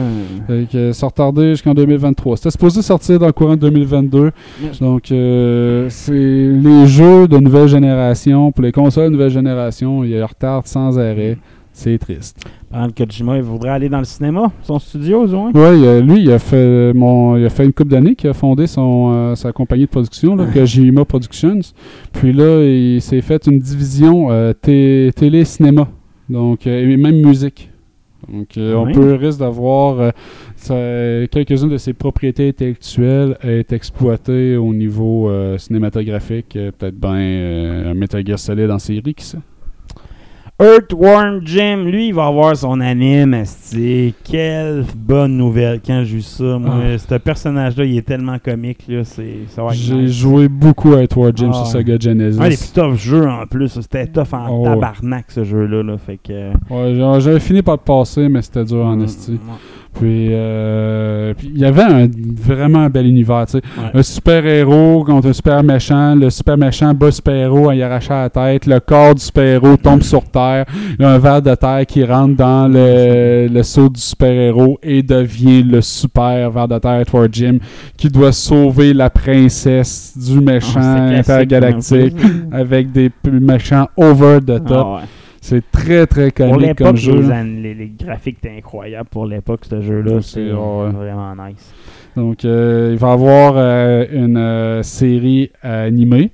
S5: Fait que, c'est retardé jusqu'en 2023. C'était supposé sortir dans le courant de 2022. Donc, euh, c'est les jeux de nouvelle génération. Pour les consoles de nouvelle génération, il y a un retard sans arrêt. C'est triste.
S4: Pendant que Kojima, il voudrait aller dans le cinéma, son studio, du moins.
S5: Oui, lui, il a fait mon, il a fait une couple d'années qu'il a fondé son, euh, sa compagnie de production, là, Kojima Productions. Puis là, il s'est fait une division euh, té- télé-cinéma, donc euh, et même musique. Donc, euh, on peut risque d'avoir euh, ça- quelques-unes de ses propriétés intellectuelles être exploitées au niveau euh, cinématographique. Peut-être bien euh, un Metal Gear Solid en série, qui sait.
S4: Earthworm Jim, lui, il va avoir son anime, esti. Quelle bonne nouvelle quand j'ai vu ça. Moi,
S5: Ah.
S4: ce personnage-là, il est tellement comique, là. C'est,
S5: J'ai
S4: nice.
S5: joué beaucoup à Edward Jim
S4: Ah,
S5: sur
S4: ouais.
S5: Sega Genesis.
S4: Un des plus tough jeux en plus. C'était tough en
S5: Oh, ouais.
S4: tabarnak, ce jeu-là. Là. Fait que.
S5: Ouais, genre, j'avais fini par le passer, mais c'était dur en
S4: Mm,
S5: esti.
S4: ouais.
S5: Puis, euh, puis il y avait un, vraiment un bel univers, tu sais.
S4: Ouais.
S5: Un super-héros contre un super méchant, le super méchant bat le super-héros, il arrache la tête, le corps du super-héros tombe sur terre, il y a un verre de terre qui rentre dans le, le seau du super-héros et devient le super verre de terre Edward Jim qui doit sauver la princesse du méchant
S4: Ah, classique,
S5: intergalactique
S4: peu.
S5: avec des méchants over the top.
S4: Ah ouais.
S5: C'est très très
S4: l'époque,
S5: comme jeu.
S4: les, graphiques étaient incroyables pour l'époque, ce jeu-là. C'est
S5: c'est- ouais.
S4: vraiment nice.
S5: Donc, euh, il va y avoir euh, une euh, série animée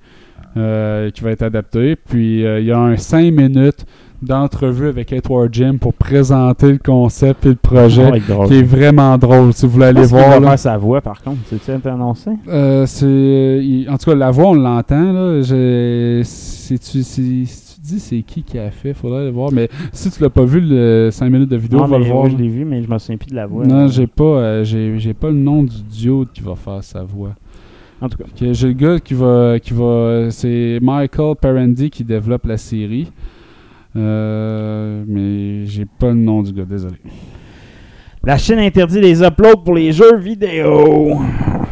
S5: qui va être adaptée. Puis, il y a un 5 minutes d'entrevue avec Edward Jim pour présenter le concept et le projet,
S4: drôle.
S5: qui est vraiment drôle. Si vous voulez aller voir, là.
S4: sa voix, par contre. C'est-tu annoncé?
S5: Euh, c'est, en tout cas, la voix, on l'entend. Là. Je- c'est qui qui a fait, faudrait aller voir. Mais si tu l'as pas vu, le 5 minutes de vidéo,
S4: Non,
S5: va le voir.
S4: oui, je l'ai vu, mais je me souviens plus de la voix.
S5: Non, j'ai pas, euh, j'ai, pas le nom du duo qui va faire sa voix.
S4: En tout cas.
S5: J'ai le gars qui va, qui va, c'est Michael Parendy qui développe la série. Euh, mais j'ai pas le nom du gars, désolé.
S4: La Chine interdit les uploads pour les jeux vidéo.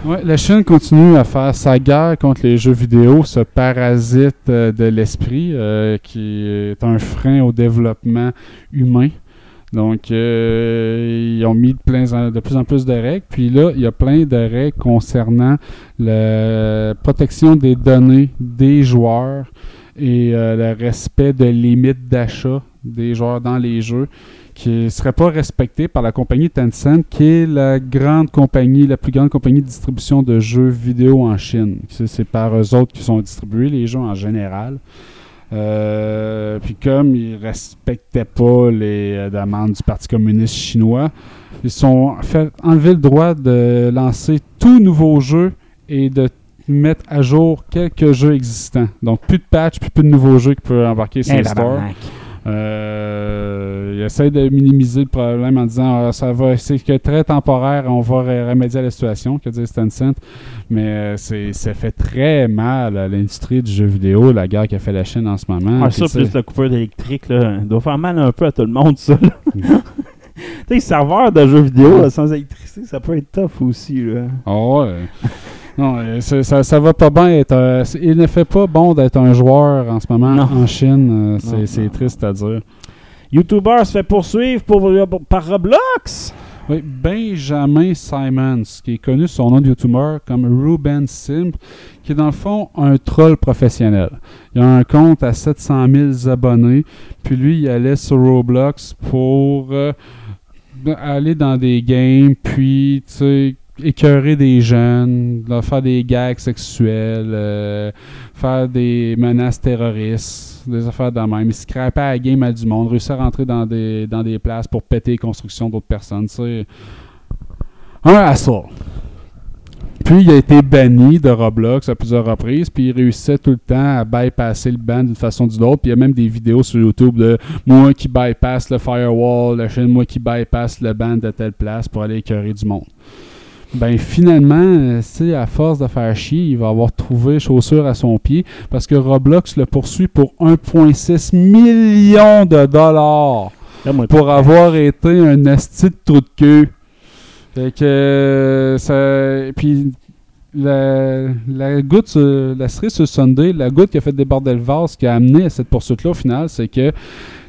S5: Ouais, la Chine continue à faire sa guerre contre les jeux vidéo, ce parasite euh, de l'esprit euh, qui est un frein au développement humain. Donc, euh, ils ont mis de, de plus en plus de règles. Puis là, il y a plein de règles concernant la protection des données des joueurs et le respect de limites d'achat des joueurs dans les jeux qui ne serait pas respecté par la compagnie Tencent, qui est la grande compagnie, la plus grande compagnie de distribution de jeux vidéo en Chine. C'est par eux autres qui sont distribués les jeux en général. Euh, puis comme ils respectaient pas les euh, demandes du Parti communiste chinois, ils sont fait enlever le droit de lancer tout nouveau jeu et de mettre à jour quelques jeux existants. Donc plus de patch, puis plus de nouveaux jeux qui peuvent embarquer sur
S4: Eh,
S5: le store.
S4: tabarnak.
S5: Euh, il essaie de minimiser le problème en disant ah, ça va, c'est que très temporaire, on va remédier à la situation, que dit Tencent. Mais euh, c'est, ça fait très mal à l'industrie du jeu vidéo, la guerre qu'a fait la Chine en ce moment.
S4: Ah, ça, plus la coupure d'électrique, là, doit faire mal un peu à tout le monde, ça. là. tu sais, les serveurs de jeux vidéo, là, sans électricité, ça peut être tough aussi, là.
S5: Ah ouais. Non, euh, ça, ça va pas bien être. euh, il ne fait pas bon d'être un joueur en ce moment
S4: Non.
S5: en Chine. euh, c'est, triste à dire.
S4: YouTuber se fait poursuivre pour, par Roblox?
S5: Oui, Benjamin Simons, qui est connu sous son nom de YouTuber comme Ruben Simp, qui est dans le fond un troll professionnel. Il a un compte à 700 000 abonnés, puis lui, il allait sur Roblox pour euh, aller dans des games, puis, tu sais, écœurer des jeunes, faire des gags sexuels, euh, faire des menaces terroristes, des affaires de même. Il scrapait à game à du monde, réussir à rentrer dans des, dans des places pour péter les constructions d'autres personnes. sais. Un assaut. Puis il a été banni de Roblox à plusieurs reprises, puis il réussissait tout le temps à bypasser le ban d'une façon ou d'une autre. Puis il y a même des vidéos sur YouTube de moi qui bypasse le firewall, la chaîne moi qui bypasse le ban de telle place pour aller écœurer du monde. Ben finalement, euh, sais, à force de faire chier, il va avoir trouvé chaussure à son pied parce que Roblox le poursuit pour 1,6 million de dollars pour avoir été un asti de trou de queue. Fait que euh, ça. Puis la, la goutte, sur- la cerise sur le Sunday, la goutte qui a fait déborder le vase qui a amené à cette poursuite-là au final, c'est que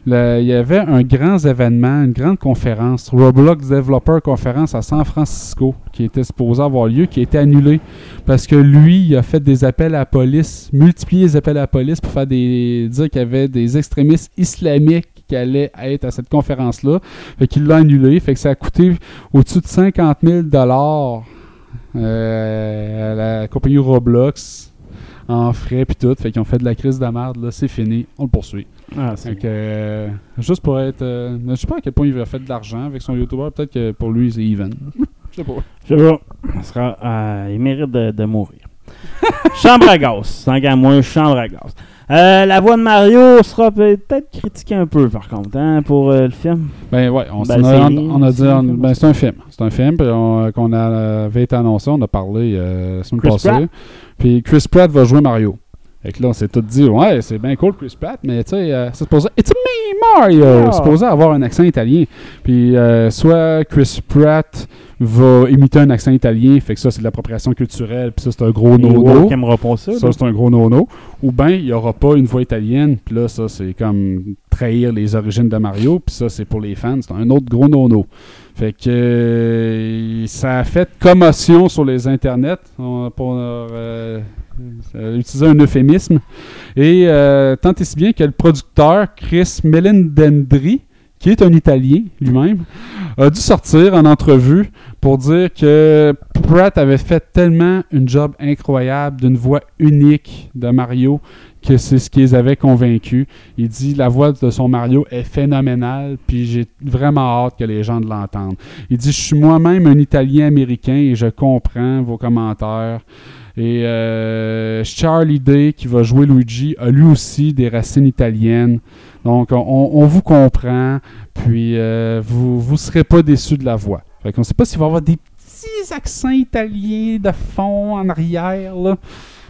S5: il y avait un grand événement, une grande conférence, Roblox Developer Conference à San Francisco, qui était supposé avoir lieu, qui a été annulé parce que lui, il a fait des appels à la police, multiplié les appels à la police pour faire des dire qu'il y avait des extrémistes islamiques qu'il allait être à cette conférence-là. Fait qu'il l'a annulé. Fait que ça a coûté au-dessus de 50 000 dollars euh, à la compagnie Roblox en frais puis tout. Fait qu'ils ont fait de la crise de merde. Là, c'est fini. On le poursuit.
S4: Ah, c'est
S5: Fait que, euh, juste pour être. euh, je sais pas à quel point il a fait de l'argent avec son YouTuber. Peut-être que pour lui, c'est even. Je sais pas.
S4: Je sais pas. Il, sera, euh, il mérite de, de mourir. chambre à gaz. Tant qu'à moi, chambre à gaz. Euh, la voix de Mario sera peut-être critiquée un peu, par contre, hein, pour euh, le film.
S5: Ben ouais, on,
S4: Ben,
S5: s'en a,
S4: c'est-
S5: on a dit,
S4: c'est un
S5: on-
S4: film.
S5: ben, c'est un film. C'est un film qu'on avait été annoncé, on a parlé euh, la semaine
S4: Chris
S5: passée.
S4: Pratt.
S5: Puis Chris Pratt va jouer Mario. Fait que là, on s'est tous dit, ouais, c'est bien cool Chris Pratt, mais tu sais, euh, c'est supposé, it's me Mario! C'est supposé avoir un accent italien. Puis euh, soit Chris Pratt va imiter un accent italien, fait que ça, c'est de l'appropriation culturelle, puis ça, c'est un gros no-no.
S4: Ça.
S5: Ça, c'est un gros no-no. Ou bien, il n'y aura pas une voix italienne. Puis là, ça, c'est comme trahir les origines de Mario. Puis ça, c'est pour les fans. C'est un autre gros no-no. Fait que euh, ça a fait commotion sur les internets on- pour euh, utiliser un euphémisme. Et euh, tant et si bien que le producteur Chris Melendendri, qui est un Italien lui-même, a dû sortir en entrevue pour dire que Pratt avait fait tellement une job incroyable d'une voix unique de Mario que c'est ce qui les avait convaincus. Il dit la voix de son Mario est phénoménale, puis j'ai vraiment hâte que les gens l'entendent. Il dit je suis moi-même un Italien américain et je comprends vos commentaires. Et euh, Charlie Day, qui va jouer Luigi, a lui aussi des racines italiennes. Donc, on, vous comprend, puis euh, vous ne serez pas déçus de la voix. Fait ne sait pas s'il va y avoir des petits accents italiens de fond en arrière,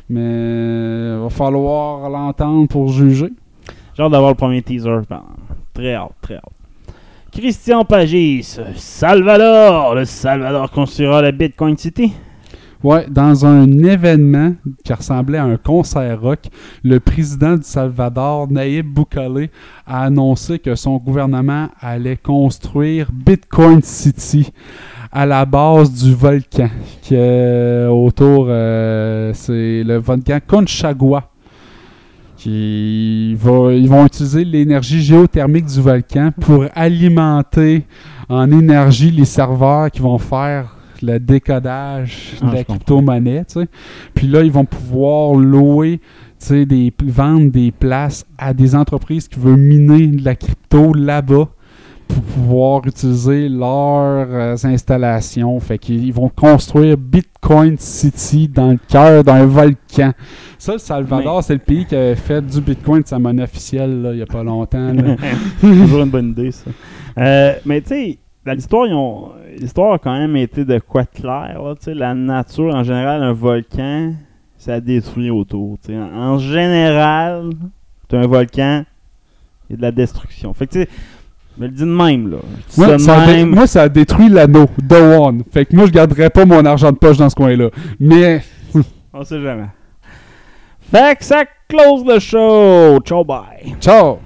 S5: mais il va falloir l'entendre pour juger.
S4: J'ai hâte d'avoir le premier teaser. exemple. Très hâte, très hâte. Christian Pagis, Salvador. Le Salvador construira la Bitcoin City.
S5: Ouais, dans un événement qui ressemblait à un concert rock, le président du Salvador, Naïb Boukele, a annoncé que son gouvernement allait construire Bitcoin City à la base du volcan, qui est autour, euh, c'est le volcan Conchagua. Va, ils vont utiliser l'énergie géothermique du volcan pour alimenter en énergie les serveurs qui vont faire le décodage
S4: Ah,
S5: de la crypto-monnaie. Puis là, ils vont pouvoir louer, tu sais, des, vendre des places à des entreprises qui veulent miner de la crypto là-bas pour pouvoir utiliser leurs euh, installations. Fait qu'ils vont construire Bitcoin City dans le cœur d'un volcan. Ça, le Salvador, c'est le pays qui avait fait du Bitcoin de sa monnaie officielle là, il n'y a pas longtemps.
S4: Toujours une bonne idée, ça. Euh, mais tu sais, l'histoire, ils ont- l'histoire a quand même été de quoi de clair. là, la nature, en général, un volcan, ça détruit autour. En, général, tu un volcan, il y a de la destruction. Fait que tu sais, je me le dis de même, là. Ça
S5: ça
S4: même.
S5: moi, ça a détruit l'anneau, The One. Fait que moi, je garderais pas mon argent de poche dans ce coin-là. Mais,
S4: On sait jamais. Fait que ça close le show. Ciao, bye.
S5: ciao!